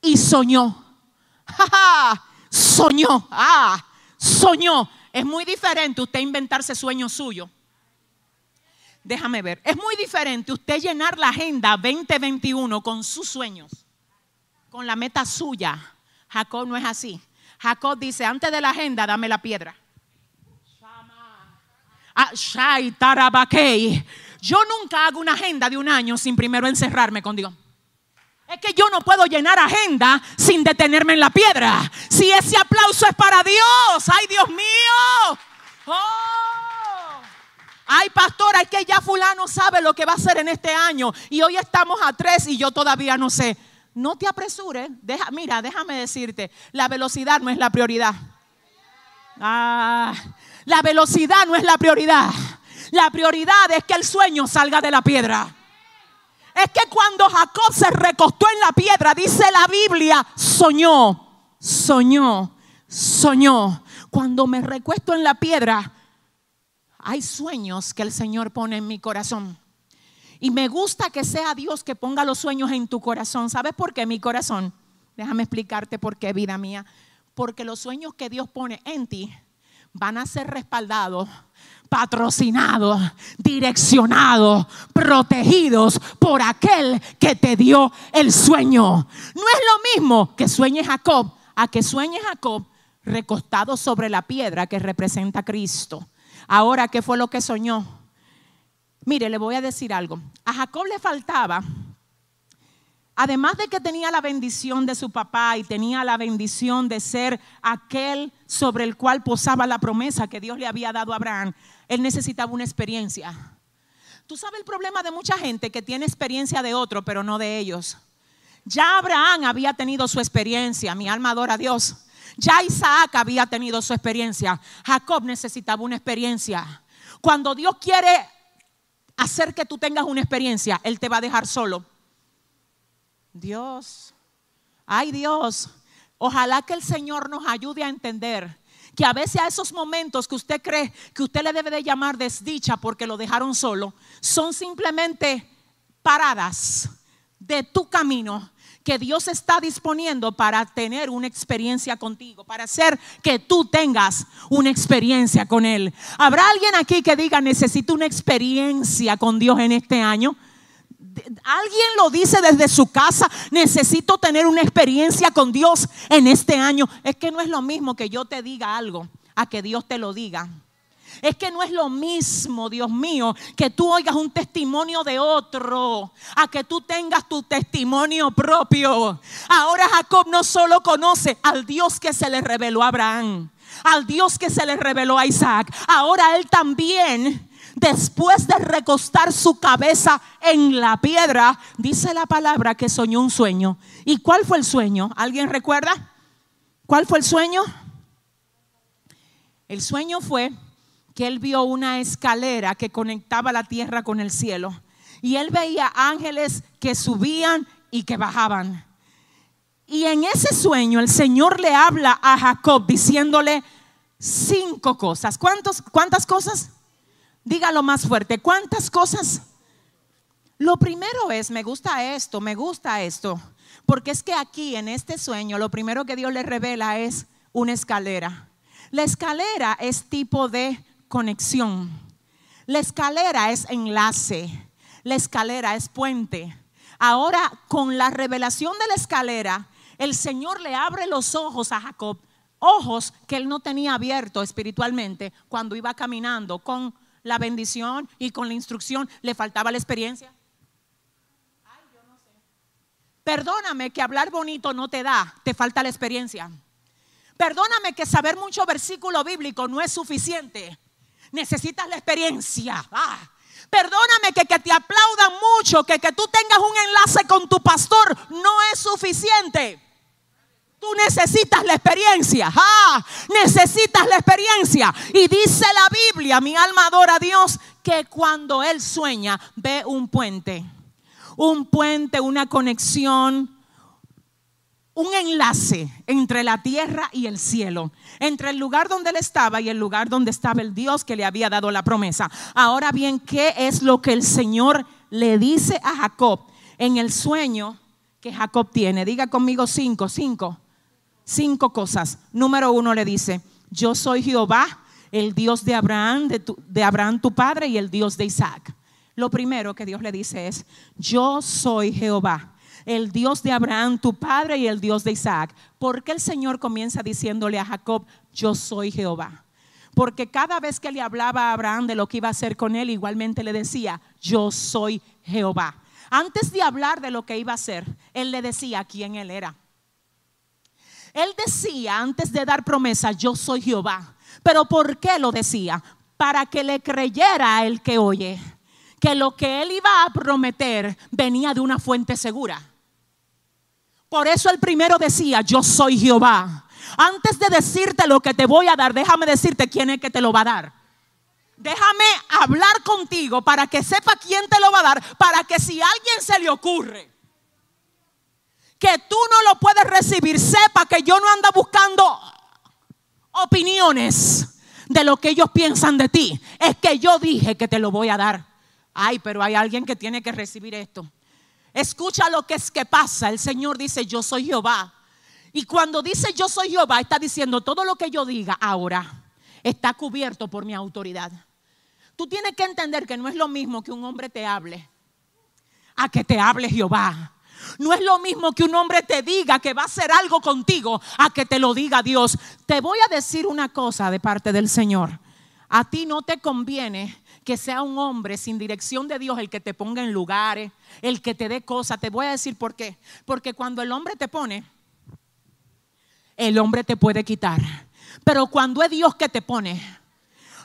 Y soñó. soñó, ah, soñó. Es muy diferente usted inventarse sueños suyos. Déjame ver, es muy diferente usted llenar la agenda 2021 con sus sueños, con la meta suya. Jacob no es así. Jacob dice, antes de la agenda, dame la piedra. Ah, Yo nunca hago una agenda de un año sin primero encerrarme con Dios. Es que yo no puedo llenar agenda sin detenerme en la piedra. Si ese aplauso es para Dios, ay Dios mío. Oh. Ay, pastora, es que ya fulano sabe lo que va a hacer en este año. Y hoy estamos a tres y yo todavía no sé. No te apresures. Deja, mira, déjame decirte, la velocidad no es la prioridad. Ah, la velocidad no es la prioridad. La prioridad es que el sueño salga de la piedra. Es que cuando Jacob se recostó en la piedra, dice la Biblia, soñó, soñó, soñó. Cuando me recuesto en la piedra, hay sueños que el Señor pone en mi corazón. Y me gusta que sea Dios que ponga los sueños en tu corazón. ¿Sabes por qué mi corazón? Déjame explicarte por qué, vida mía. Porque los sueños que Dios pone en ti van a ser respaldados patrocinados, direccionados, protegidos por aquel que te dio el sueño. No es lo mismo que sueñe Jacob a que sueñe Jacob recostado sobre la piedra que representa Cristo. Ahora, ¿qué fue lo que soñó? Mire, le voy a decir algo. A Jacob le faltaba además de que tenía la bendición de su papá y tenía la bendición de ser aquel sobre el cual posaba la promesa que Dios le había dado a Abraham, él necesitaba una experiencia. Tú sabes el problema de mucha gente que tiene experiencia de otro, pero no de ellos. Ya Abraham había tenido su experiencia, mi alma adora a Dios. Ya Isaac había tenido su experiencia. Jacob necesitaba una experiencia. Cuando Dios quiere hacer que tú tengas una experiencia, Él te va a dejar solo. Dios, ay Dios, ojalá que el Señor nos ayude a entender que a veces a esos momentos que usted cree que usted le debe de llamar desdicha porque lo dejaron solo, son simplemente paradas de tu camino que Dios está disponiendo para tener una experiencia contigo, para hacer que tú tengas una experiencia con Él. ¿Habrá alguien aquí que diga, necesito una experiencia con Dios en este año? Alguien lo dice desde su casa, necesito tener una experiencia con Dios en este año. Es que no es lo mismo que yo te diga algo a que Dios te lo diga. Es que no es lo mismo, Dios mío, que tú oigas un testimonio de otro, a que tú tengas tu testimonio propio. Ahora Jacob no solo conoce al Dios que se le reveló a Abraham, al Dios que se le reveló a Isaac. Ahora él también después de recostar su cabeza en la piedra, dice la palabra que soñó un sueño. ¿Y cuál fue el sueño? ¿Alguien recuerda? ¿Cuál fue el sueño? El sueño fue que él vio una escalera que conectaba la tierra con el cielo. Y él veía ángeles que subían y que bajaban. Y en ese sueño el Señor le habla a Jacob diciéndole cinco cosas. ¿Cuántos, ¿Cuántas cosas? Dígalo más fuerte. ¿Cuántas cosas? Lo primero es, me gusta esto, me gusta esto. Porque es que aquí en este sueño lo primero que Dios le revela es una escalera. La escalera es tipo de conexión. La escalera es enlace. La escalera es puente. Ahora, con la revelación de la escalera, el Señor le abre los ojos a Jacob, ojos que él no tenía abierto espiritualmente cuando iba caminando con la bendición y con la instrucción. Le faltaba la experiencia. Perdóname que hablar bonito no te da, te falta la experiencia. Perdóname que saber mucho versículo bíblico no es suficiente necesitas la experiencia. Ah, perdóname que, que te aplaudan mucho, que, que tú tengas un enlace con tu pastor, no es suficiente. Tú necesitas la experiencia. Ah, necesitas la experiencia. Y dice la Biblia, mi alma adora a Dios, que cuando Él sueña, ve un puente. Un puente, una conexión, un enlace entre la tierra y el cielo, entre el lugar donde él estaba y el lugar donde estaba el Dios que le había dado la promesa. Ahora bien, ¿qué es lo que el Señor le dice a Jacob en el sueño que Jacob tiene? Diga conmigo cinco, cinco, cinco cosas. Número uno le dice, yo soy Jehová, el Dios de Abraham, de, de Abraham tu padre y el Dios de Isaac. Lo primero que Dios le dice es, yo soy Jehová el Dios de Abraham, tu padre, y el Dios de Isaac. ¿Por qué el Señor comienza diciéndole a Jacob, yo soy Jehová? Porque cada vez que le hablaba a Abraham de lo que iba a hacer con él, igualmente le decía, yo soy Jehová. Antes de hablar de lo que iba a hacer, él le decía quién él era. Él decía antes de dar promesa, yo soy Jehová. Pero ¿por qué lo decía? Para que le creyera el que oye, que lo que él iba a prometer venía de una fuente segura. Por eso el primero decía, yo soy Jehová. Antes de decirte lo que te voy a dar, déjame decirte quién es que te lo va a dar. Déjame hablar contigo para que sepa quién te lo va a dar, para que si a alguien se le ocurre que tú no lo puedes recibir, sepa que yo no ando buscando opiniones de lo que ellos piensan de ti. Es que yo dije que te lo voy a dar. Ay, pero hay alguien que tiene que recibir esto. Escucha lo que es que pasa. El Señor dice, yo soy Jehová. Y cuando dice yo soy Jehová, está diciendo todo lo que yo diga ahora está cubierto por mi autoridad. Tú tienes que entender que no es lo mismo que un hombre te hable a que te hable Jehová. No es lo mismo que un hombre te diga que va a hacer algo contigo a que te lo diga Dios. Te voy a decir una cosa de parte del Señor. A ti no te conviene que sea un hombre sin dirección de Dios el que te ponga en lugares, el que te dé cosas. Te voy a decir por qué. Porque cuando el hombre te pone, el hombre te puede quitar. Pero cuando es Dios que te pone,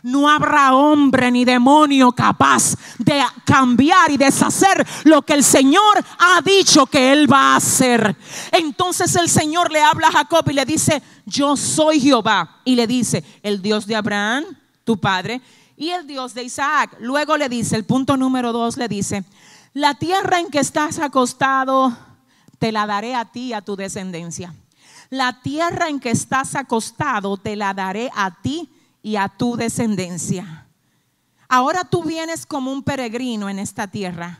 no habrá hombre ni demonio capaz de cambiar y deshacer lo que el Señor ha dicho que Él va a hacer. Entonces el Señor le habla a Jacob y le dice, yo soy Jehová. Y le dice, el Dios de Abraham, tu padre, y el Dios de Isaac. Luego le dice, el punto número dos le dice, la tierra en que estás acostado, te la daré a ti, a tu descendencia. La tierra en que estás acostado, te la daré a ti y a tu descendencia. Ahora tú vienes como un peregrino en esta tierra,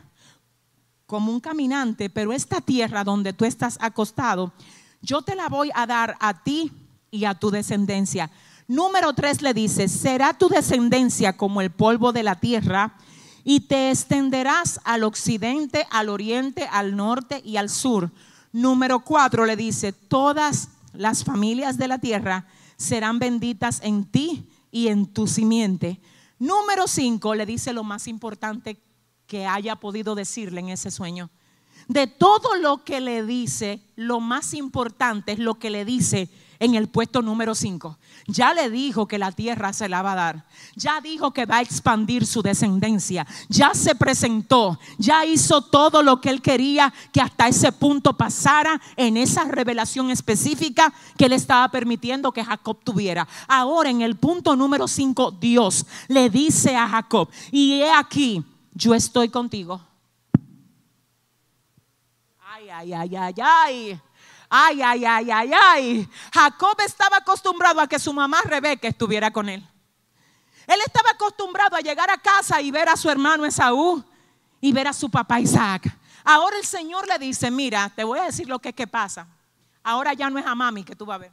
como un caminante, pero esta tierra donde tú estás acostado, yo te la voy a dar a ti y a tu descendencia. Número tres le dice, será tu descendencia como el polvo de la tierra y te extenderás al occidente, al oriente, al norte y al sur. Número cuatro le dice, todas las familias de la tierra serán benditas en ti y en tu simiente. Número cinco le dice lo más importante que haya podido decirle en ese sueño. De todo lo que le dice, lo más importante es lo que le dice en el puesto número 5. Ya le dijo que la tierra se la va a dar. Ya dijo que va a expandir su descendencia. Ya se presentó. Ya hizo todo lo que él quería que hasta ese punto pasara en esa revelación específica que le estaba permitiendo que Jacob tuviera. Ahora en el punto número 5, Dios le dice a Jacob, y he aquí, yo estoy contigo. Ay, ay, ay, ay, ay. Ay, ay, ay, ay, ay. Jacob estaba acostumbrado a que su mamá Rebeca estuviera con él. Él estaba acostumbrado a llegar a casa y ver a su hermano Esaú y ver a su papá Isaac. Ahora el Señor le dice, mira, te voy a decir lo que es que pasa. Ahora ya no es a mami que tú vas a ver.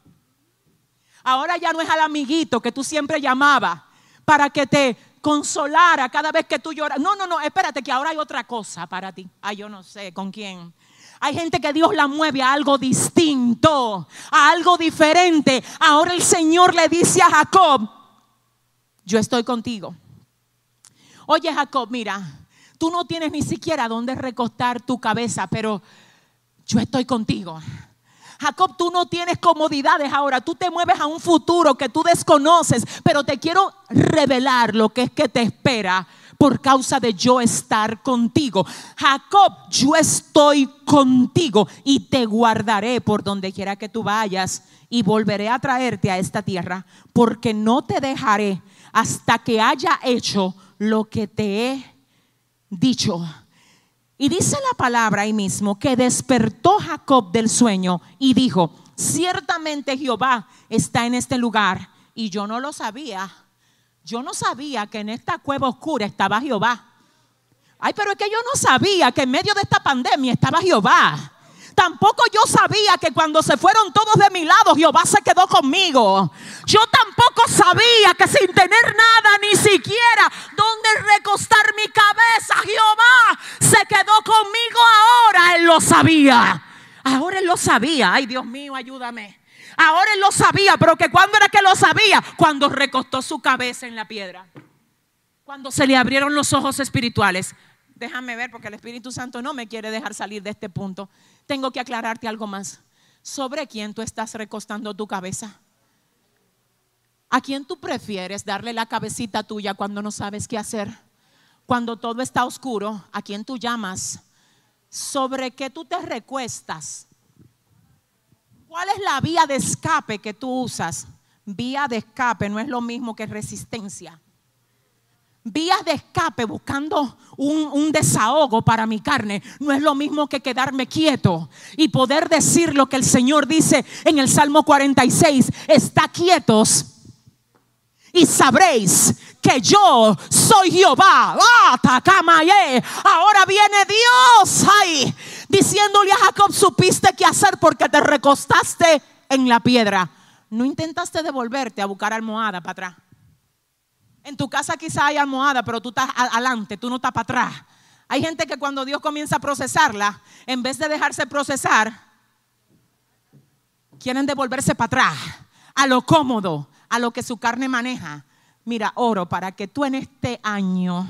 Ahora ya no es al amiguito que tú siempre llamabas para que te consolara cada vez que tú lloras. No, no, no, espérate que ahora hay otra cosa para ti. Ay, yo no sé con quién. Hay gente que Dios la mueve a algo distinto, a algo diferente. Ahora el Señor le dice a Jacob, yo estoy contigo. Oye Jacob, mira, tú no tienes ni siquiera dónde recostar tu cabeza, pero yo estoy contigo. Jacob, tú no tienes comodidades ahora, tú te mueves a un futuro que tú desconoces, pero te quiero revelar lo que es que te espera por causa de yo estar contigo. Jacob, yo estoy contigo y te guardaré por donde quiera que tú vayas y volveré a traerte a esta tierra, porque no te dejaré hasta que haya hecho lo que te he dicho. Y dice la palabra ahí mismo que despertó Jacob del sueño y dijo, ciertamente Jehová está en este lugar y yo no lo sabía. Yo no sabía que en esta cueva oscura estaba Jehová. Ay, pero es que yo no sabía que en medio de esta pandemia estaba Jehová. Tampoco yo sabía que cuando se fueron todos de mi lado, Jehová se quedó conmigo. Yo tampoco sabía que sin tener nada, ni siquiera donde recostar mi cabeza, Jehová se quedó conmigo ahora. Él lo sabía. Ahora él lo sabía. Ay, Dios mío, ayúdame. Ahora él lo sabía, pero que cuando era que lo sabía, cuando recostó su cabeza en la piedra. Cuando se le abrieron los ojos espirituales. Déjame ver porque el Espíritu Santo no me quiere dejar salir de este punto. Tengo que aclararte algo más. ¿Sobre quién tú estás recostando tu cabeza? ¿A quién tú prefieres darle la cabecita tuya cuando no sabes qué hacer? Cuando todo está oscuro, ¿a quién tú llamas? ¿Sobre qué tú te recuestas? ¿Cuál es la vía de escape que tú usas? Vía de escape no es lo mismo que resistencia. Vías de escape buscando un, desahogo para mi carne no es lo mismo que quedarme quieto y poder decir lo que el Señor dice en el Salmo 46. Está quietos y sabréis que yo soy Jehová. Ah, Ahora viene Dios ay, diciéndole a Jacob, supiste qué hacer porque te recostaste en la piedra. No intentaste devolverte a buscar almohada para atrás. En tu casa quizá hay almohada, pero tú estás adelante, tú no estás para atrás. Hay gente que cuando Dios comienza a procesarla, en vez de dejarse procesar, quieren devolverse para atrás, a lo cómodo, a lo que su carne maneja. Mira, oro para que tú en este año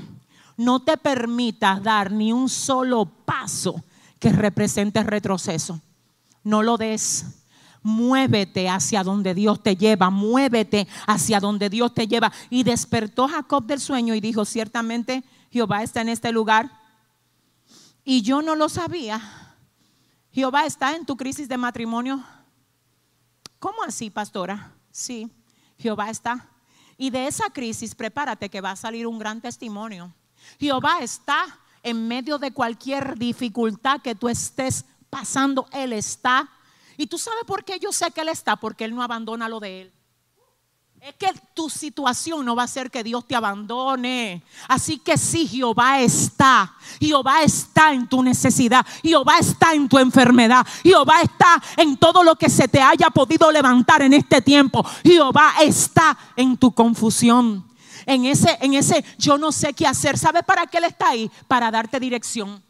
no te permitas dar ni un solo paso que represente retroceso. No lo des. Muévete hacia donde Dios te lleva, muévete hacia donde Dios te lleva. Y despertó Jacob del sueño y dijo, ciertamente Jehová está en este lugar. Y yo no lo sabía. Jehová está en tu crisis de matrimonio. ¿Cómo así, pastora? Sí. Jehová está. Y de esa crisis, prepárate que va a salir un gran testimonio. Jehová está en medio de cualquier dificultad que tú estés pasando. Él está. Y tú sabes por qué yo sé que Él está, porque Él no abandona lo de Él. Es que tu situación no va a hacer que Dios te abandone. Así que sí, Jehová está. Jehová está en tu necesidad. Jehová está en tu enfermedad. Jehová está en todo lo que se te haya podido levantar en este tiempo. Jehová está en tu confusión. En ese, en ese, yo no sé qué hacer. ¿Sabe para qué Él está ahí? Para darte dirección.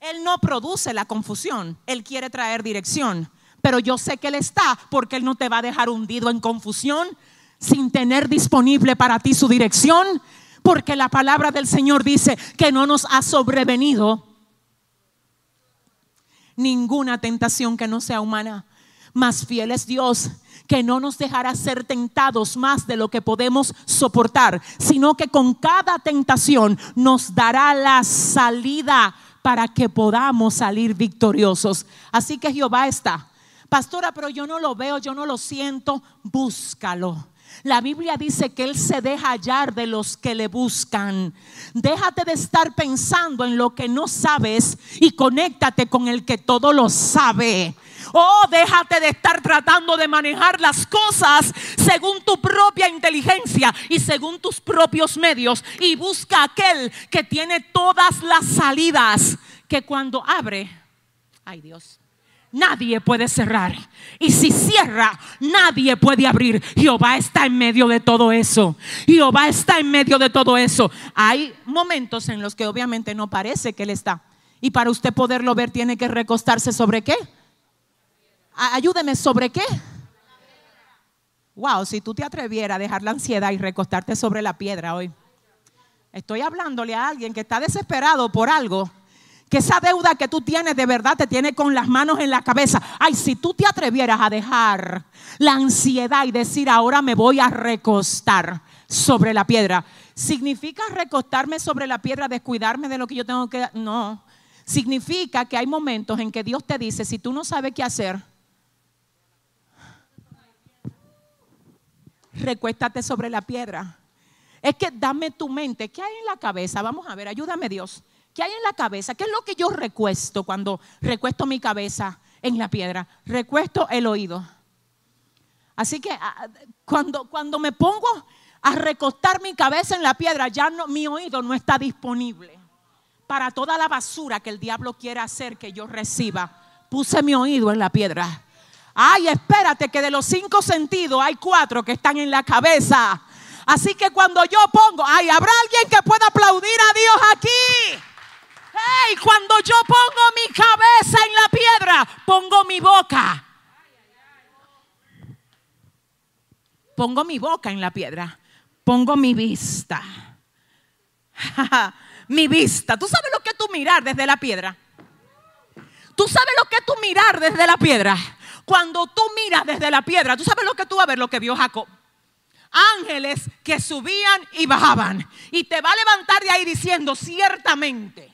Él no produce la confusión. Él quiere traer dirección. Pero yo sé que Él está porque Él no te va a dejar hundido en confusión sin tener disponible para ti su dirección, porque la palabra del Señor dice que no nos ha sobrevenido ninguna tentación que no sea humana. Más fiel es Dios que no nos dejará ser tentados más de lo que podemos soportar, sino que con cada tentación nos dará la salida para que podamos salir victoriosos. Así que Jehová está. Pastora, pero yo no lo veo, yo no lo siento, búscalo. La Biblia dice que Él se deja hallar de los que le buscan. Déjate de estar pensando en lo que no sabes y conéctate con el que todo lo sabe. Oh, déjate de estar tratando de manejar las cosas según tu propia inteligencia y según tus propios medios y busca aquel que tiene todas las salidas que cuando abre, ay Dios, nadie puede cerrar. Y si cierra, nadie puede abrir. Jehová está en medio de todo eso. Jehová está en medio de todo eso. Hay momentos en los que obviamente no parece que Él está. Y para usted poderlo ver, tiene que recostarse sobre qué? Ayúdeme, ¿sobre qué? Wow, si tú te atrevieras a dejar la ansiedad y recostarte sobre la piedra hoy. Estoy hablándole a alguien que está desesperado por algo que esa deuda que tú tienes de verdad te tiene con las manos en la cabeza. Ay, si tú te atrevieras a dejar la ansiedad y decir, ahora me voy a recostar sobre la piedra. ¿Significa recostarme sobre la piedra, descuidarme de lo que yo tengo que... No, significa que hay momentos en que Dios te dice, si tú no sabes qué hacer, recuéstate sobre la piedra. Es que dame tu mente. ¿Qué hay en la cabeza? Vamos a ver, ayúdame Dios. ¿Qué hay en la cabeza? ¿Qué es lo que yo recuesto cuando recuesto mi cabeza en la piedra? Recuesto el oído. Así que ah, cuando, cuando me pongo a recostar mi cabeza en la piedra, ya no, mi oído no está disponible para toda la basura que el diablo quiere hacer que yo reciba. Puse mi oído en la piedra. Ay, espérate que de los cinco sentidos hay cuatro que están en la cabeza. Así que cuando yo pongo, ay, habrá alguien que pueda aplaudir a Dios aquí. Hey, cuando yo pongo mi cabeza en la piedra, pongo mi boca. Pongo mi boca en la piedra. Pongo mi vista. mi vista. ¿Tú sabes lo que tú mirar desde la piedra? ¿Tú sabes lo que tú mirar desde la piedra? Cuando tú miras desde la piedra, ¿tú sabes lo que tú vas a ver? Lo que vio Jacob ángeles que subían y bajaban. Y te va a levantar de ahí diciendo, ciertamente,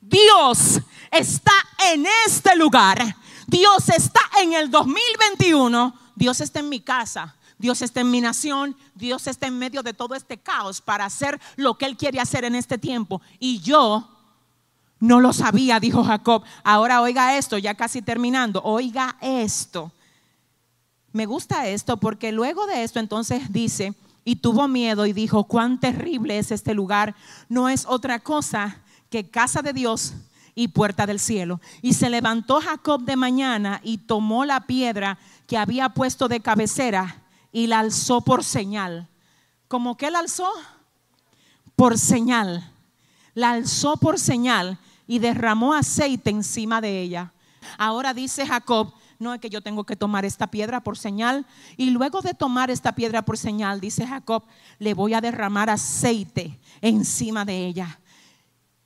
Dios está en este lugar. Dios está en el 2021. Dios está en mi casa. Dios está en mi nación. Dios está en medio de todo este caos para hacer lo que Él quiere hacer en este tiempo. Y yo no lo sabía, dijo Jacob. Ahora oiga esto, ya casi terminando. Oiga esto. Me gusta esto porque luego de esto entonces dice, y tuvo miedo y dijo, cuán terrible es este lugar. No es otra cosa que casa de Dios y puerta del cielo. Y se levantó Jacob de mañana y tomó la piedra que había puesto de cabecera y la alzó por señal. ¿Cómo que la alzó? Por señal. La alzó por señal y derramó aceite encima de ella. Ahora dice Jacob, no es que yo tengo que tomar esta piedra por señal. Y luego de tomar esta piedra por señal, dice Jacob, le voy a derramar aceite encima de ella.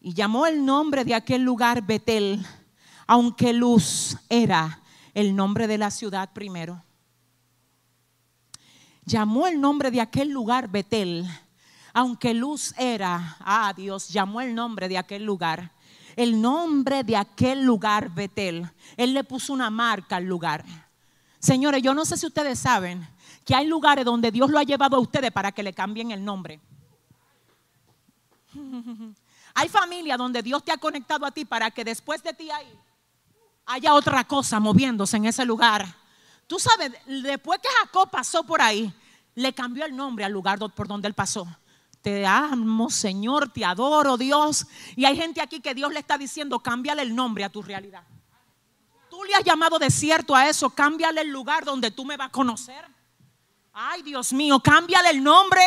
Y llamó el nombre de aquel lugar Betel, aunque Luz era el nombre de la ciudad primero. Llamó el nombre de aquel lugar Betel, aunque Luz era, ah Dios, llamó el nombre de aquel lugar. El nombre de aquel lugar Betel. Él le puso una marca al lugar. Señores, yo no sé si ustedes saben que hay lugares donde Dios lo ha llevado a ustedes para que le cambien el nombre. Hay familia donde Dios te ha conectado a ti para que después de ti ahí haya otra cosa moviéndose en ese lugar. Tú sabes, después que Jacob pasó por ahí, le cambió el nombre al lugar por donde él pasó. Te amo, Señor, te adoro, Dios. Y hay gente aquí que Dios le está diciendo, cámbiale el nombre a tu realidad. Tú le has llamado desierto a eso, cámbiale el lugar donde tú me vas a conocer. Ay, Dios mío, cámbiale el nombre.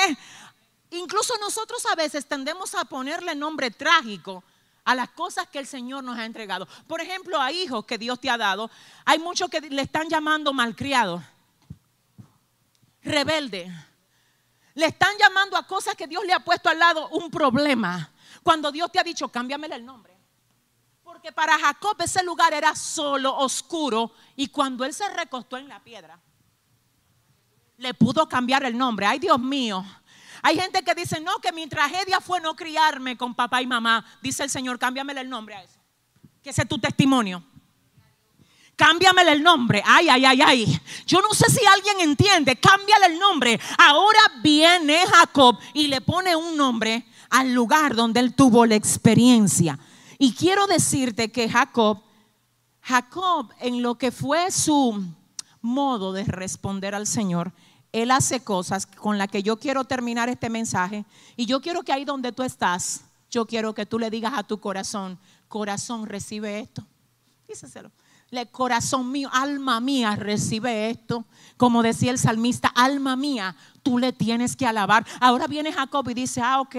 Incluso nosotros a veces tendemos a ponerle nombre trágico a las cosas que el Señor nos ha entregado. Por ejemplo, a hijos que Dios te ha dado. Hay muchos que le están llamando malcriado rebelde. Le están llamando a cosas que Dios le ha puesto al lado un problema. Cuando Dios te ha dicho, cámbiamele el nombre. Porque para Jacob ese lugar era solo, oscuro. Y cuando él se recostó en la piedra, le pudo cambiar el nombre. Ay, Dios mío. Hay gente que dice, no, que mi tragedia fue no criarme con papá y mamá. Dice el Señor, cámbiamele el nombre a eso. Que ese es tu testimonio. Cámbiamele el nombre. Ay, ay, ay, ay. Yo no sé si alguien entiende. Cámbiale el nombre. Ahora viene Jacob y le pone un nombre al lugar donde él tuvo la experiencia. Y quiero decirte que Jacob, Jacob en lo que fue su modo de responder al Señor, él hace cosas con las que yo quiero terminar este mensaje. Y yo quiero que ahí donde tú estás, yo quiero que tú le digas a tu corazón, corazón, recibe esto. Díselo el corazón mío, alma mía, recibe esto. Como decía el salmista, alma mía, tú le tienes que alabar. Ahora viene Jacob y dice, ah, ok,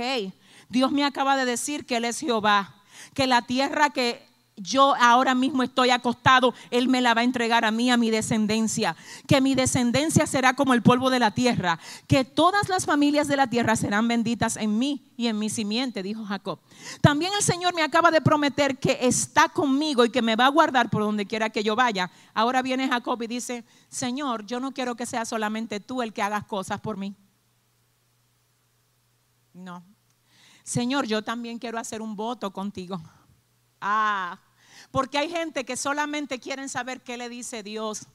Dios me acaba de decir que Él es Jehová, que la tierra que yo ahora mismo estoy acostado, Él me la va a entregar a mí, a mi descendencia. Que mi descendencia será como el polvo de la tierra. Que todas las familias de la tierra serán benditas en mí y en mi simiente, dijo Jacob. También el Señor me acaba de prometer que está conmigo y que me va a guardar por donde quiera que yo vaya. Ahora viene Jacob y dice, Señor, yo no quiero que sea solamente tú el que hagas cosas por mí. No. Señor, yo también quiero hacer un voto contigo. Ah, porque hay gente que solamente quieren saber qué le dice Dios,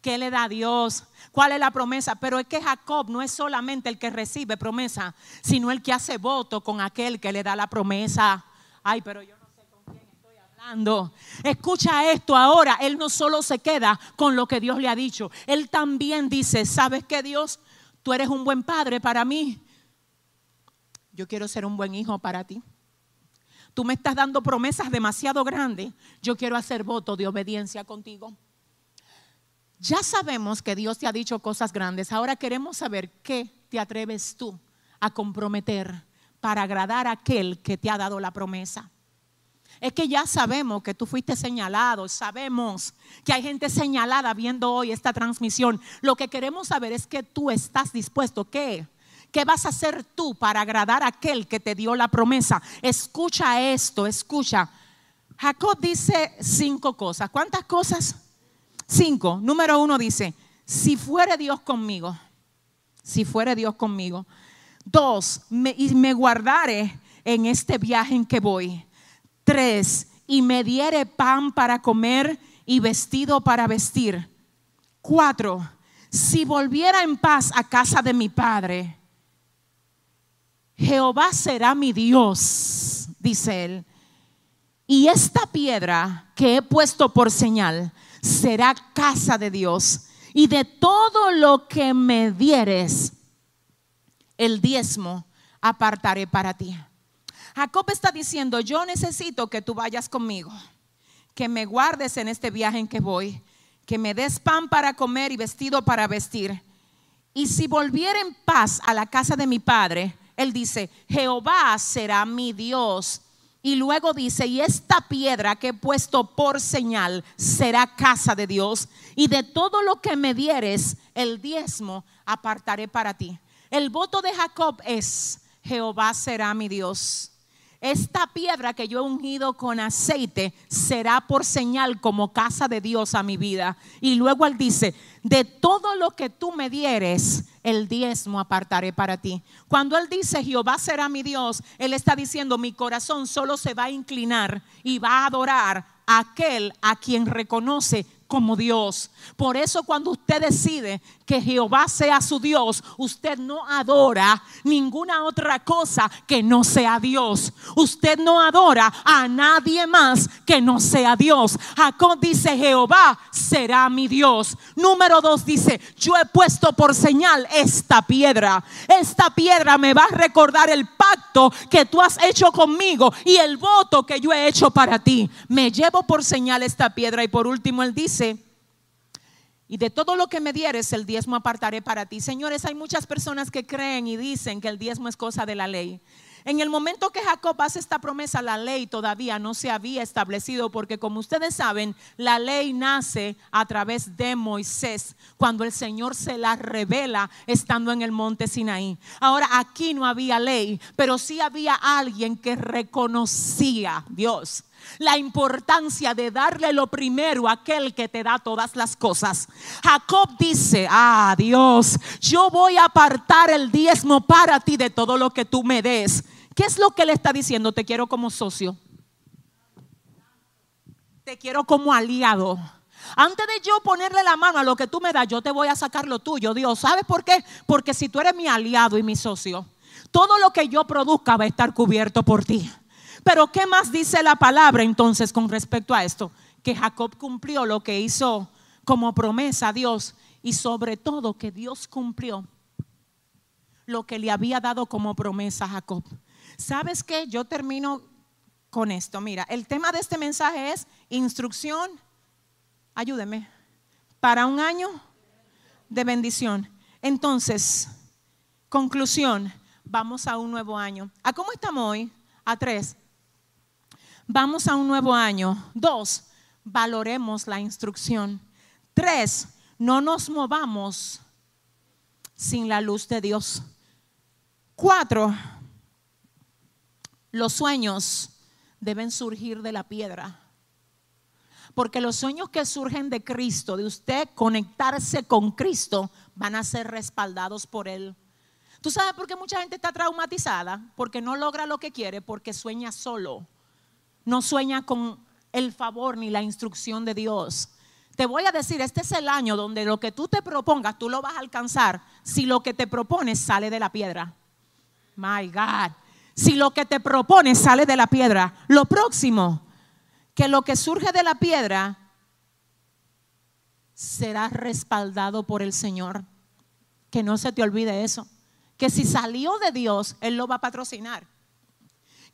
qué le da Dios, cuál es la promesa. Pero es que Jacob no es solamente el que recibe promesa, sino el que hace voto con aquel que le da la promesa. Ay, pero yo no sé con quién estoy hablando. Escucha esto ahora. Él no solo se queda con lo que Dios le ha dicho. Él también dice, ¿sabes qué Dios? Tú eres un buen padre para mí. Yo quiero ser un buen hijo para ti tú me estás dando promesas demasiado grandes, yo quiero hacer voto de obediencia contigo. Ya sabemos que Dios te ha dicho cosas grandes, ahora queremos saber qué te atreves tú a comprometer para agradar a aquel que te ha dado la promesa. Es que ya sabemos que tú fuiste señalado, sabemos que hay gente señalada viendo hoy esta transmisión. Lo que queremos saber es que tú estás dispuesto, ¿qué? ¿Qué vas a hacer tú para agradar a aquel que te dio la promesa? Escucha esto, escucha. Jacob dice cinco cosas. ¿Cuántas cosas? Cinco. Número uno dice, si fuere Dios conmigo, si fuere Dios conmigo. Dos, y me guardare en este viaje en que voy. Tres, y me diere pan para comer y vestido para vestir. Cuatro, si volviera en paz a casa de mi padre Jehová será mi Dios, dice él. Y esta piedra que he puesto por señal será casa de Dios. Y de todo lo que me dieres, el diezmo apartaré para ti. Jacob está diciendo, yo necesito que tú vayas conmigo, que me guardes en este viaje en que voy, que me des pan para comer y vestido para vestir. Y si volviera en paz a la casa de mi padre, él dice, Jehová será mi Dios. Y luego dice, y esta piedra que he puesto por señal será casa de Dios. Y de todo lo que me dieres, el diezmo apartaré para ti. El voto de Jacob es, Jehová será mi Dios. Esta piedra que yo he ungido con aceite será por señal como casa de Dios a mi vida. Y luego él dice, de todo lo que tú me dieres, el diezmo apartaré para ti. Cuando Él dice, Jehová será mi Dios, Él está diciendo, mi corazón solo se va a inclinar y va a adorar a aquel a quien reconoce como Dios. Por eso cuando usted decide que Jehová sea su Dios, usted no adora ninguna otra cosa que no sea Dios. Usted no adora a nadie más que no sea Dios. Jacob dice, Jehová será mi Dios. Número dos dice, yo he puesto por señal esta piedra. Esta piedra me va a recordar el pacto que tú has hecho conmigo y el voto que yo he hecho para ti. Me llevo por señal esta piedra y por último él dice, y de todo lo que me dieres, el diezmo apartaré para ti. Señores, hay muchas personas que creen y dicen que el diezmo es cosa de la ley. En el momento que Jacob hace esta promesa, la ley todavía no se había establecido porque como ustedes saben, la ley nace a través de Moisés, cuando el Señor se la revela estando en el monte Sinaí. Ahora aquí no había ley, pero sí había alguien que reconocía Dios la importancia de darle lo primero a aquel que te da todas las cosas. Jacob dice, ah Dios, yo voy a apartar el diezmo para ti de todo lo que tú me des. ¿Qué es lo que le está diciendo? Te quiero como socio. Te quiero como aliado. Antes de yo ponerle la mano a lo que tú me das, yo te voy a sacar lo tuyo, Dios. ¿Sabes por qué? Porque si tú eres mi aliado y mi socio, todo lo que yo produzca va a estar cubierto por ti. Pero ¿qué más dice la palabra entonces con respecto a esto? Que Jacob cumplió lo que hizo como promesa a Dios y sobre todo que Dios cumplió lo que le había dado como promesa a Jacob. ¿Sabes qué? Yo termino con esto. Mira, el tema de este mensaje es instrucción, ayúdeme, para un año de bendición. Entonces, conclusión, vamos a un nuevo año. ¿A cómo estamos hoy? A tres vamos a un nuevo año. Dos, valoremos la instrucción. Tres, no nos movamos sin la luz de Dios. Cuatro, los sueños deben surgir de la piedra. Porque los sueños que surgen de Cristo, de usted conectarse con Cristo, van a ser respaldados por Él. ¿Tú sabes por qué mucha gente está traumatizada? Porque no logra lo que quiere, porque sueña solo no sueña con el favor ni la instrucción de Dios. Te voy a decir, este es el año donde lo que tú te propongas, tú lo vas a alcanzar si lo que te propones sale de la piedra. My God. Si lo que te propones sale de la piedra. Lo próximo, que lo que surge de la piedra será respaldado por el Señor. Que no se te olvide eso. Que si salió de Dios, Él lo va a patrocinar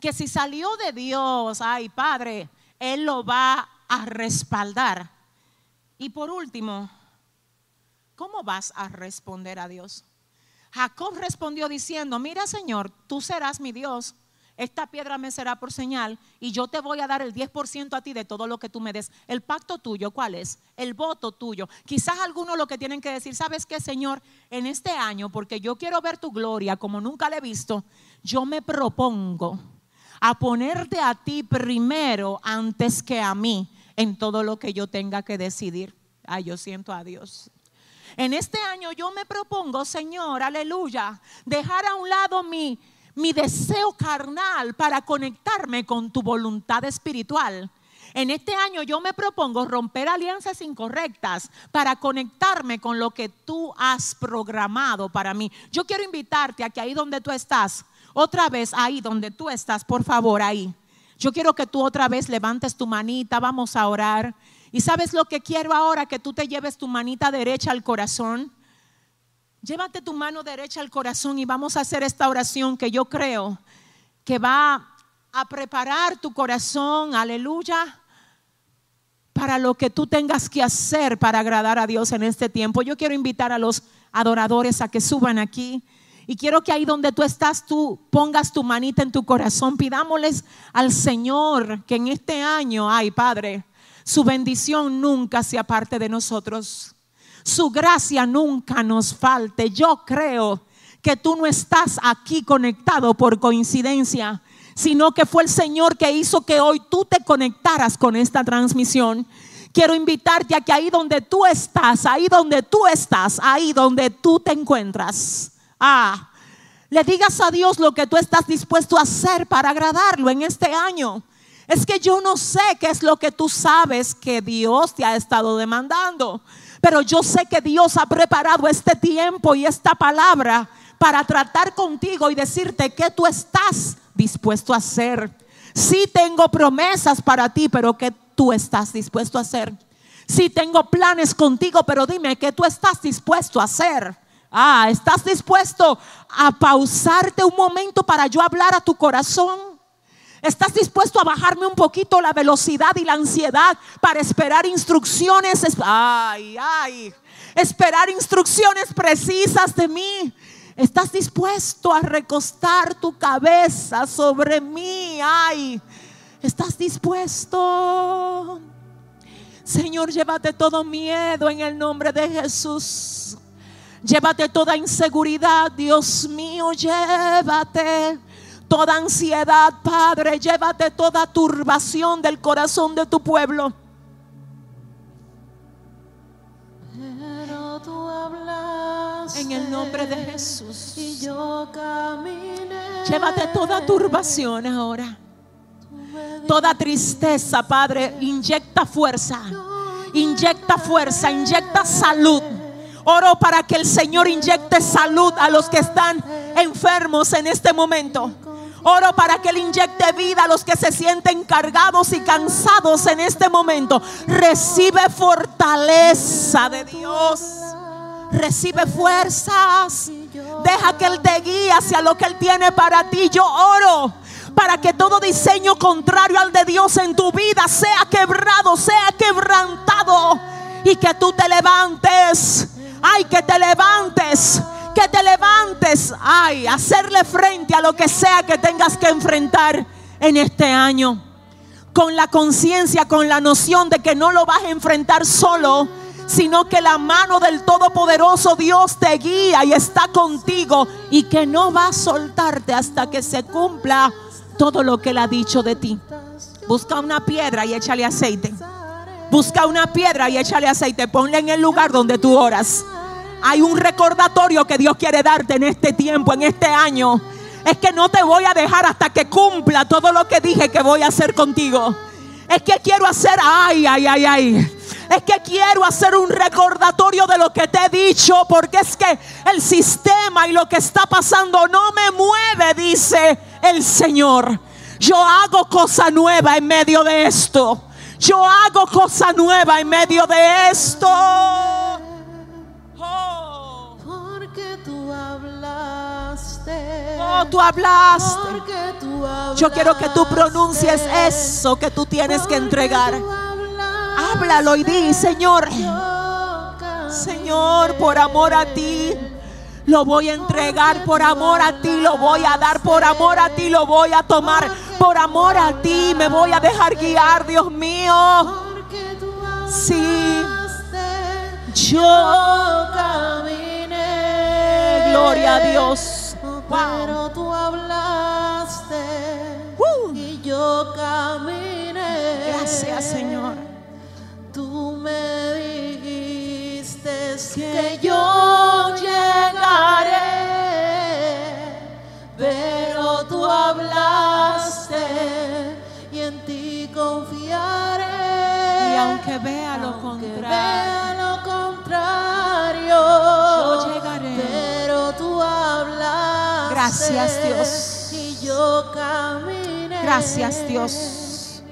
que si salió de Dios, ay Padre, Él lo va a respaldar. Y por último, ¿cómo vas a responder a Dios? Jacob respondió diciendo, mira Señor, tú serás mi Dios, esta piedra me será por señal y yo te voy a dar el 10% a ti de todo lo que tú me des. El pacto tuyo, ¿cuál es? El voto tuyo. Quizás algunos lo que tienen que decir, ¿sabes qué, Señor? En este año, porque yo quiero ver tu gloria como nunca la he visto, yo me propongo a ponerte a ti primero antes que a mí en todo lo que yo tenga que decidir. Ay, yo siento a Dios. En este año yo me propongo, Señor, aleluya, dejar a un lado mi, mi deseo carnal para conectarme con tu voluntad espiritual. En este año yo me propongo romper alianzas incorrectas para conectarme con lo que tú has programado para mí. Yo quiero invitarte a que ahí donde tú estás, otra vez ahí donde tú estás, por favor, ahí. Yo quiero que tú otra vez levantes tu manita, vamos a orar. Y sabes lo que quiero ahora, que tú te lleves tu manita derecha al corazón. Llévate tu mano derecha al corazón y vamos a hacer esta oración que yo creo que va a preparar tu corazón, aleluya, para lo que tú tengas que hacer para agradar a Dios en este tiempo. Yo quiero invitar a los adoradores a que suban aquí. Y quiero que ahí donde tú estás, tú pongas tu manita en tu corazón. Pidámosles al Señor que en este año, ay Padre, su bendición nunca sea parte de nosotros. Su gracia nunca nos falte. Yo creo que tú no estás aquí conectado por coincidencia, sino que fue el Señor que hizo que hoy tú te conectaras con esta transmisión. Quiero invitarte a que ahí donde tú estás, ahí donde tú estás, ahí donde tú te encuentras Ah, le digas a Dios lo que tú estás dispuesto a hacer para agradarlo en este año. Es que yo no sé qué es lo que tú sabes que Dios te ha estado demandando. Pero yo sé que Dios ha preparado este tiempo y esta palabra para tratar contigo y decirte que tú estás dispuesto a hacer. Sí tengo promesas para ti, pero que tú estás dispuesto a hacer. Sí tengo planes contigo, pero dime que tú estás dispuesto a hacer. Ah, ¿estás dispuesto a pausarte un momento para yo hablar a tu corazón? ¿Estás dispuesto a bajarme un poquito la velocidad y la ansiedad para esperar instrucciones? Ay, ay, esperar instrucciones precisas de mí. ¿Estás dispuesto a recostar tu cabeza sobre mí? Ay, ¿estás dispuesto? Señor, llévate todo miedo en el nombre de Jesús. Llévate toda inseguridad, Dios mío, llévate toda ansiedad, Padre, llévate toda turbación del corazón de tu pueblo. en el nombre de Jesús. Llévate toda turbación ahora. Toda tristeza, Padre, inyecta fuerza. Inyecta fuerza, inyecta salud. Oro para que el Señor inyecte salud a los que están enfermos en este momento. Oro para que Él inyecte vida a los que se sienten cargados y cansados en este momento. Recibe fortaleza de Dios. Recibe fuerzas. Deja que Él te guíe hacia lo que Él tiene para ti. Yo oro para que todo diseño contrario al de Dios en tu vida sea quebrado, sea quebrantado y que tú te levantes. Ay, que te levantes, que te levantes. Ay, hacerle frente a lo que sea que tengas que enfrentar en este año. Con la conciencia, con la noción de que no lo vas a enfrentar solo sino que la mano del Todopoderoso Dios te guía y está contigo y que no va a soltarte hasta que se cumpla todo lo que Él ha dicho de ti. Busca una piedra y échale aceite. Busca una piedra y échale aceite. Ponle en el lugar donde tú oras. Hay un recordatorio que Dios quiere darte en este tiempo, en este año. Es que no te voy a dejar hasta que cumpla todo lo que dije que voy a hacer contigo. Es que quiero hacer, ay, ay, ay, ay es que quiero hacer un recordatorio de lo que te he dicho, porque es que el sistema y lo que está pasando no me mueve, dice el Señor. Yo hago cosa nueva en medio de esto. Yo hago cosa nueva en medio de esto. Oh. Porque tú hablaste. Oh, tú hablaste. Yo quiero que tú pronuncies eso que tú tienes que entregar. Háblalo y di, Señor, Señor, por amor a ti. Lo voy a entregar por amor a ti, lo voy a dar por amor a ti, lo voy a tomar por amor a ti, me voy a dejar guiar, Dios mío. Sí, yo caminé, gloria a Dios. Pero tú hablaste uh. y yo caminé. Gracias, Señor tú me dijiste que yo y en ti confiaré. Y aunque vea lo contrario, lo contrario, yo llegaré, pero tú hablaste. Gracias Dios. Y yo caminé. Gracias Dios.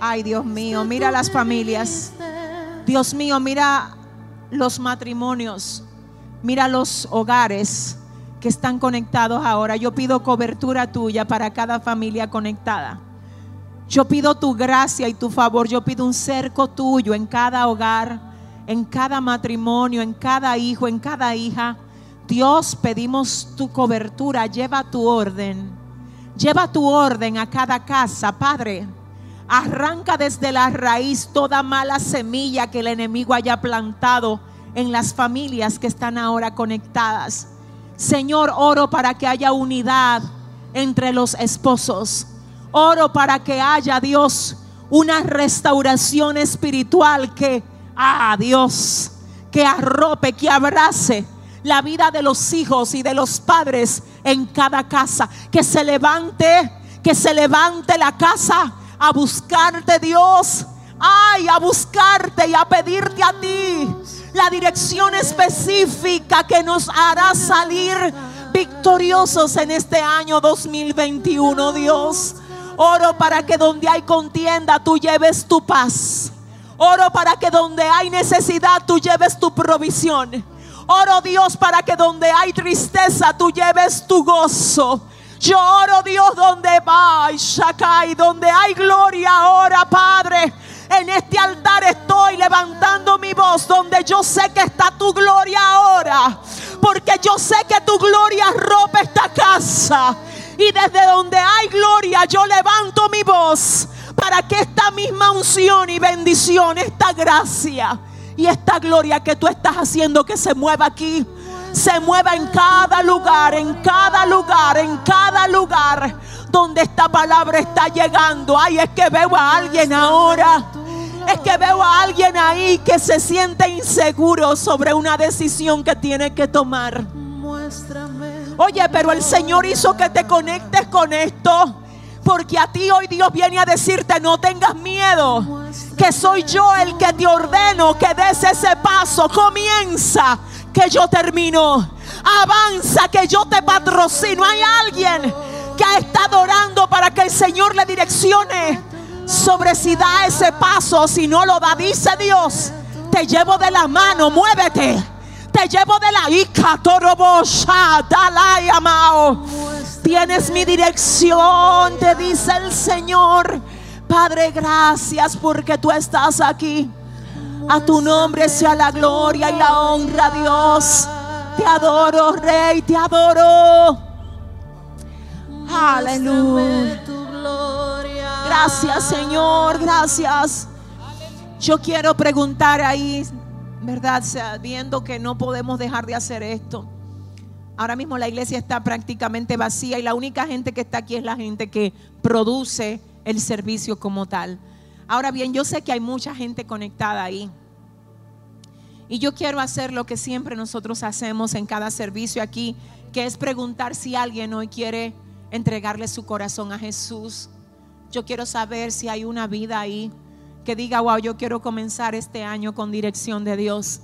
Ay, Dios mío, mira las familias. Dios mío, mira los matrimonios. Mira los hogares que están conectados ahora. Yo pido cobertura tuya para cada familia conectada. Yo pido tu gracia y tu favor. Yo pido un cerco tuyo en cada hogar, en cada matrimonio, en cada hijo, en cada hija. Dios, pedimos tu cobertura. Lleva tu orden. Lleva tu orden a cada casa, Padre. Arranca desde la raíz toda mala semilla que el enemigo haya plantado en las familias que están ahora conectadas. Señor, oro para que haya unidad entre los esposos. Oro para que haya, Dios, una restauración espiritual que, ah, Dios, que arrope, que abrace la vida de los hijos y de los padres en cada casa. Que se levante, que se levante la casa a buscarte Dios. Ay, a buscarte y a pedirte a ti. La dirección específica que nos hará salir victoriosos en este año 2021, Dios. Oro para que donde hay contienda tú lleves tu paz. Oro para que donde hay necesidad tú lleves tu provisión. Oro Dios para que donde hay tristeza tú lleves tu gozo. Yo oro Dios donde va, Shakai, donde hay gloria ahora, Padre. En este altar estoy levantando mi voz donde yo sé que está tu gloria ahora. Porque yo sé que tu gloria rompe esta casa. Y desde donde hay gloria yo levanto mi voz para que esta misma unción y bendición, esta gracia y esta gloria que tú estás haciendo que se mueva aquí se mueva en cada lugar, en cada lugar, en cada lugar donde esta palabra está llegando. Ay, es que veo a alguien ahora. Es que veo a alguien ahí que se siente inseguro sobre una decisión que tiene que tomar. Oye, pero el Señor hizo que te conectes con esto. Porque a ti hoy Dios viene a decirte, no tengas miedo, que soy yo el que te ordeno que des ese paso. Comienza que yo termino. Avanza que yo te patrocino. Hay alguien que está adorando para que el Señor le direccione sobre si da ese paso, si no lo da, dice Dios. Te llevo de la mano, muévete. Te llevo de la Ica, Torobosha, amao. Tienes mi dirección, te dice el Señor. Padre, gracias porque tú estás aquí. A tu nombre sea la gloria y la honra, Dios. Te adoro, Rey, te adoro. Aleluya. Gracias, Señor, gracias. Yo quiero preguntar ahí, ¿verdad? Sabiendo que no podemos dejar de hacer esto. Ahora mismo la iglesia está prácticamente vacía y la única gente que está aquí es la gente que produce el servicio como tal. Ahora bien, yo sé que hay mucha gente conectada ahí. Y yo quiero hacer lo que siempre nosotros hacemos en cada servicio aquí, que es preguntar si alguien hoy quiere entregarle su corazón a Jesús. Yo quiero saber si hay una vida ahí que diga, wow, yo quiero comenzar este año con dirección de Dios.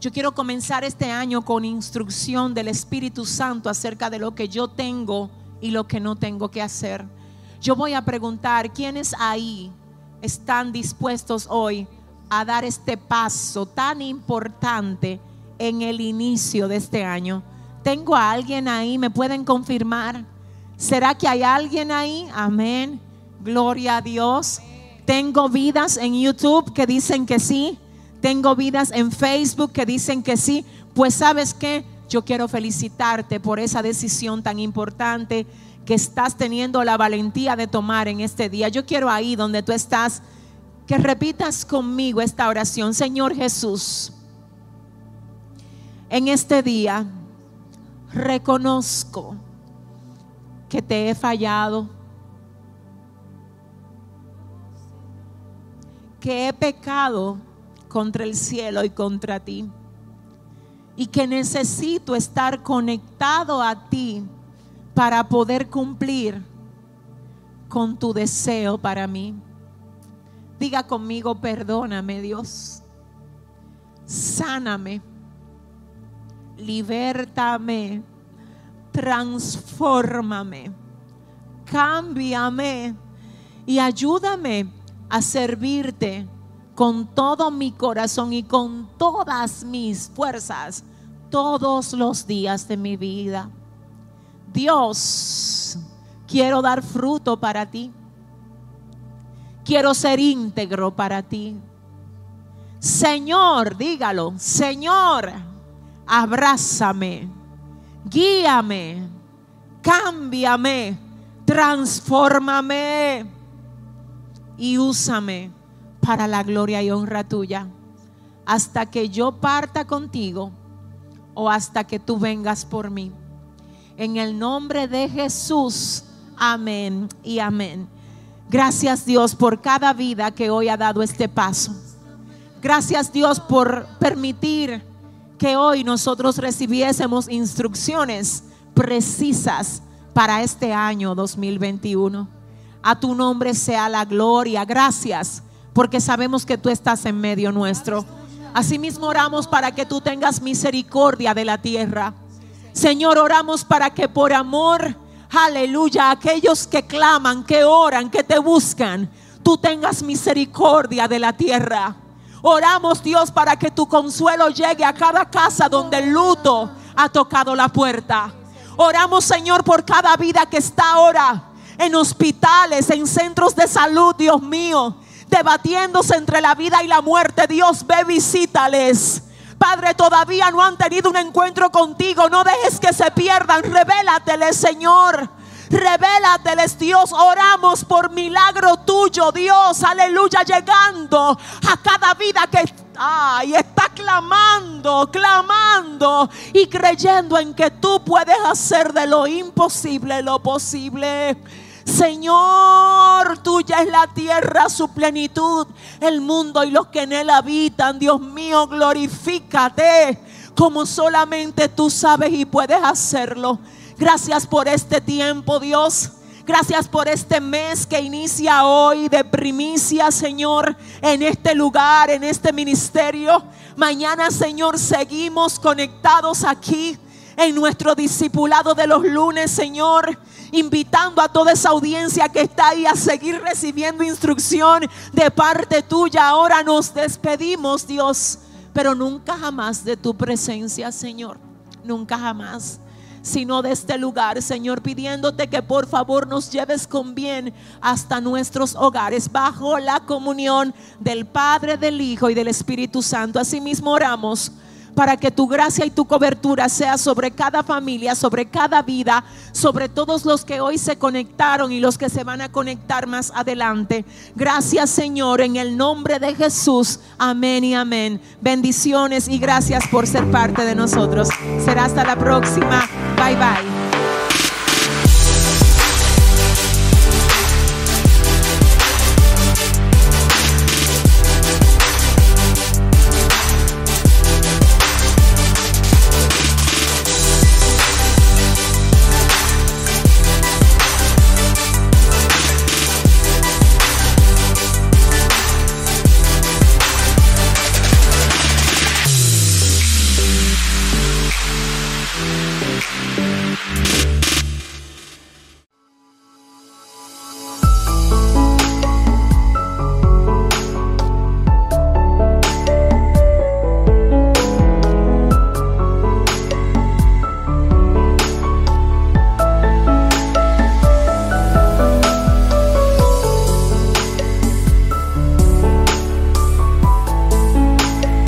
Yo quiero comenzar este año con instrucción del Espíritu Santo acerca de lo que yo tengo y lo que no tengo que hacer. Yo voy a preguntar, ¿quiénes ahí están dispuestos hoy a dar este paso tan importante en el inicio de este año. ¿Tengo a alguien ahí? ¿Me pueden confirmar? ¿Será que hay alguien ahí? Amén. Gloria a Dios. Tengo vidas en YouTube que dicen que sí. Tengo vidas en Facebook que dicen que sí. Pues sabes qué? Yo quiero felicitarte por esa decisión tan importante que estás teniendo la valentía de tomar en este día. Yo quiero ahí donde tú estás que repitas conmigo esta oración. Señor Jesús, en este día reconozco que te he fallado, que he pecado contra el cielo y contra ti, y que necesito estar conectado a ti para poder cumplir con tu deseo para mí. Diga conmigo, perdóname Dios. Sáname. Libértame. Transfórmame. Cámbiame. Y ayúdame a servirte con todo mi corazón y con todas mis fuerzas todos los días de mi vida. Dios, quiero dar fruto para ti. Quiero ser íntegro para ti. Señor, dígalo, Señor, abrázame, guíame, cámbiame, transfórmame y úsame para la gloria y honra tuya, hasta que yo parta contigo o hasta que tú vengas por mí. En el nombre de Jesús, amén y amén. Gracias Dios por cada vida que hoy ha dado este paso. Gracias Dios por permitir que hoy nosotros recibiésemos instrucciones precisas para este año 2021. A tu nombre sea la gloria. Gracias porque sabemos que tú estás en medio nuestro. Asimismo oramos para que tú tengas misericordia de la tierra. Señor, oramos para que por amor, aleluya, aquellos que claman, que oran, que te buscan, tú tengas misericordia de la tierra. Oramos Dios para que tu consuelo llegue a cada casa donde el luto ha tocado la puerta. Oramos Señor por cada vida que está ahora en hospitales, en centros de salud, Dios mío, debatiéndose entre la vida y la muerte. Dios, ve, visítales. Padre, todavía no han tenido un encuentro contigo. No dejes que se pierdan. Revélateles, Señor. Revélateles, Dios. Oramos por milagro tuyo, Dios. Aleluya, llegando a cada vida que ay, está clamando, clamando y creyendo en que tú puedes hacer de lo imposible lo posible. Señor, tuya es la tierra, su plenitud, el mundo y los que en él habitan. Dios mío, glorifícate como solamente tú sabes y puedes hacerlo. Gracias por este tiempo, Dios. Gracias por este mes que inicia hoy de primicia, Señor, en este lugar, en este ministerio. Mañana, Señor, seguimos conectados aquí en nuestro discipulado de los lunes, Señor invitando a toda esa audiencia que está ahí a seguir recibiendo instrucción de parte tuya. Ahora nos despedimos, Dios, pero nunca jamás de tu presencia, Señor. Nunca jamás sino de este lugar, Señor, pidiéndote que por favor nos lleves con bien hasta nuestros hogares, bajo la comunión del Padre, del Hijo y del Espíritu Santo. Asimismo oramos para que tu gracia y tu cobertura sea sobre cada familia, sobre cada vida, sobre todos los que hoy se conectaron y los que se van a conectar más adelante. Gracias Señor, en el nombre de Jesús. Amén y amén. Bendiciones y gracias por ser parte de nosotros. Será hasta la próxima. Bye bye.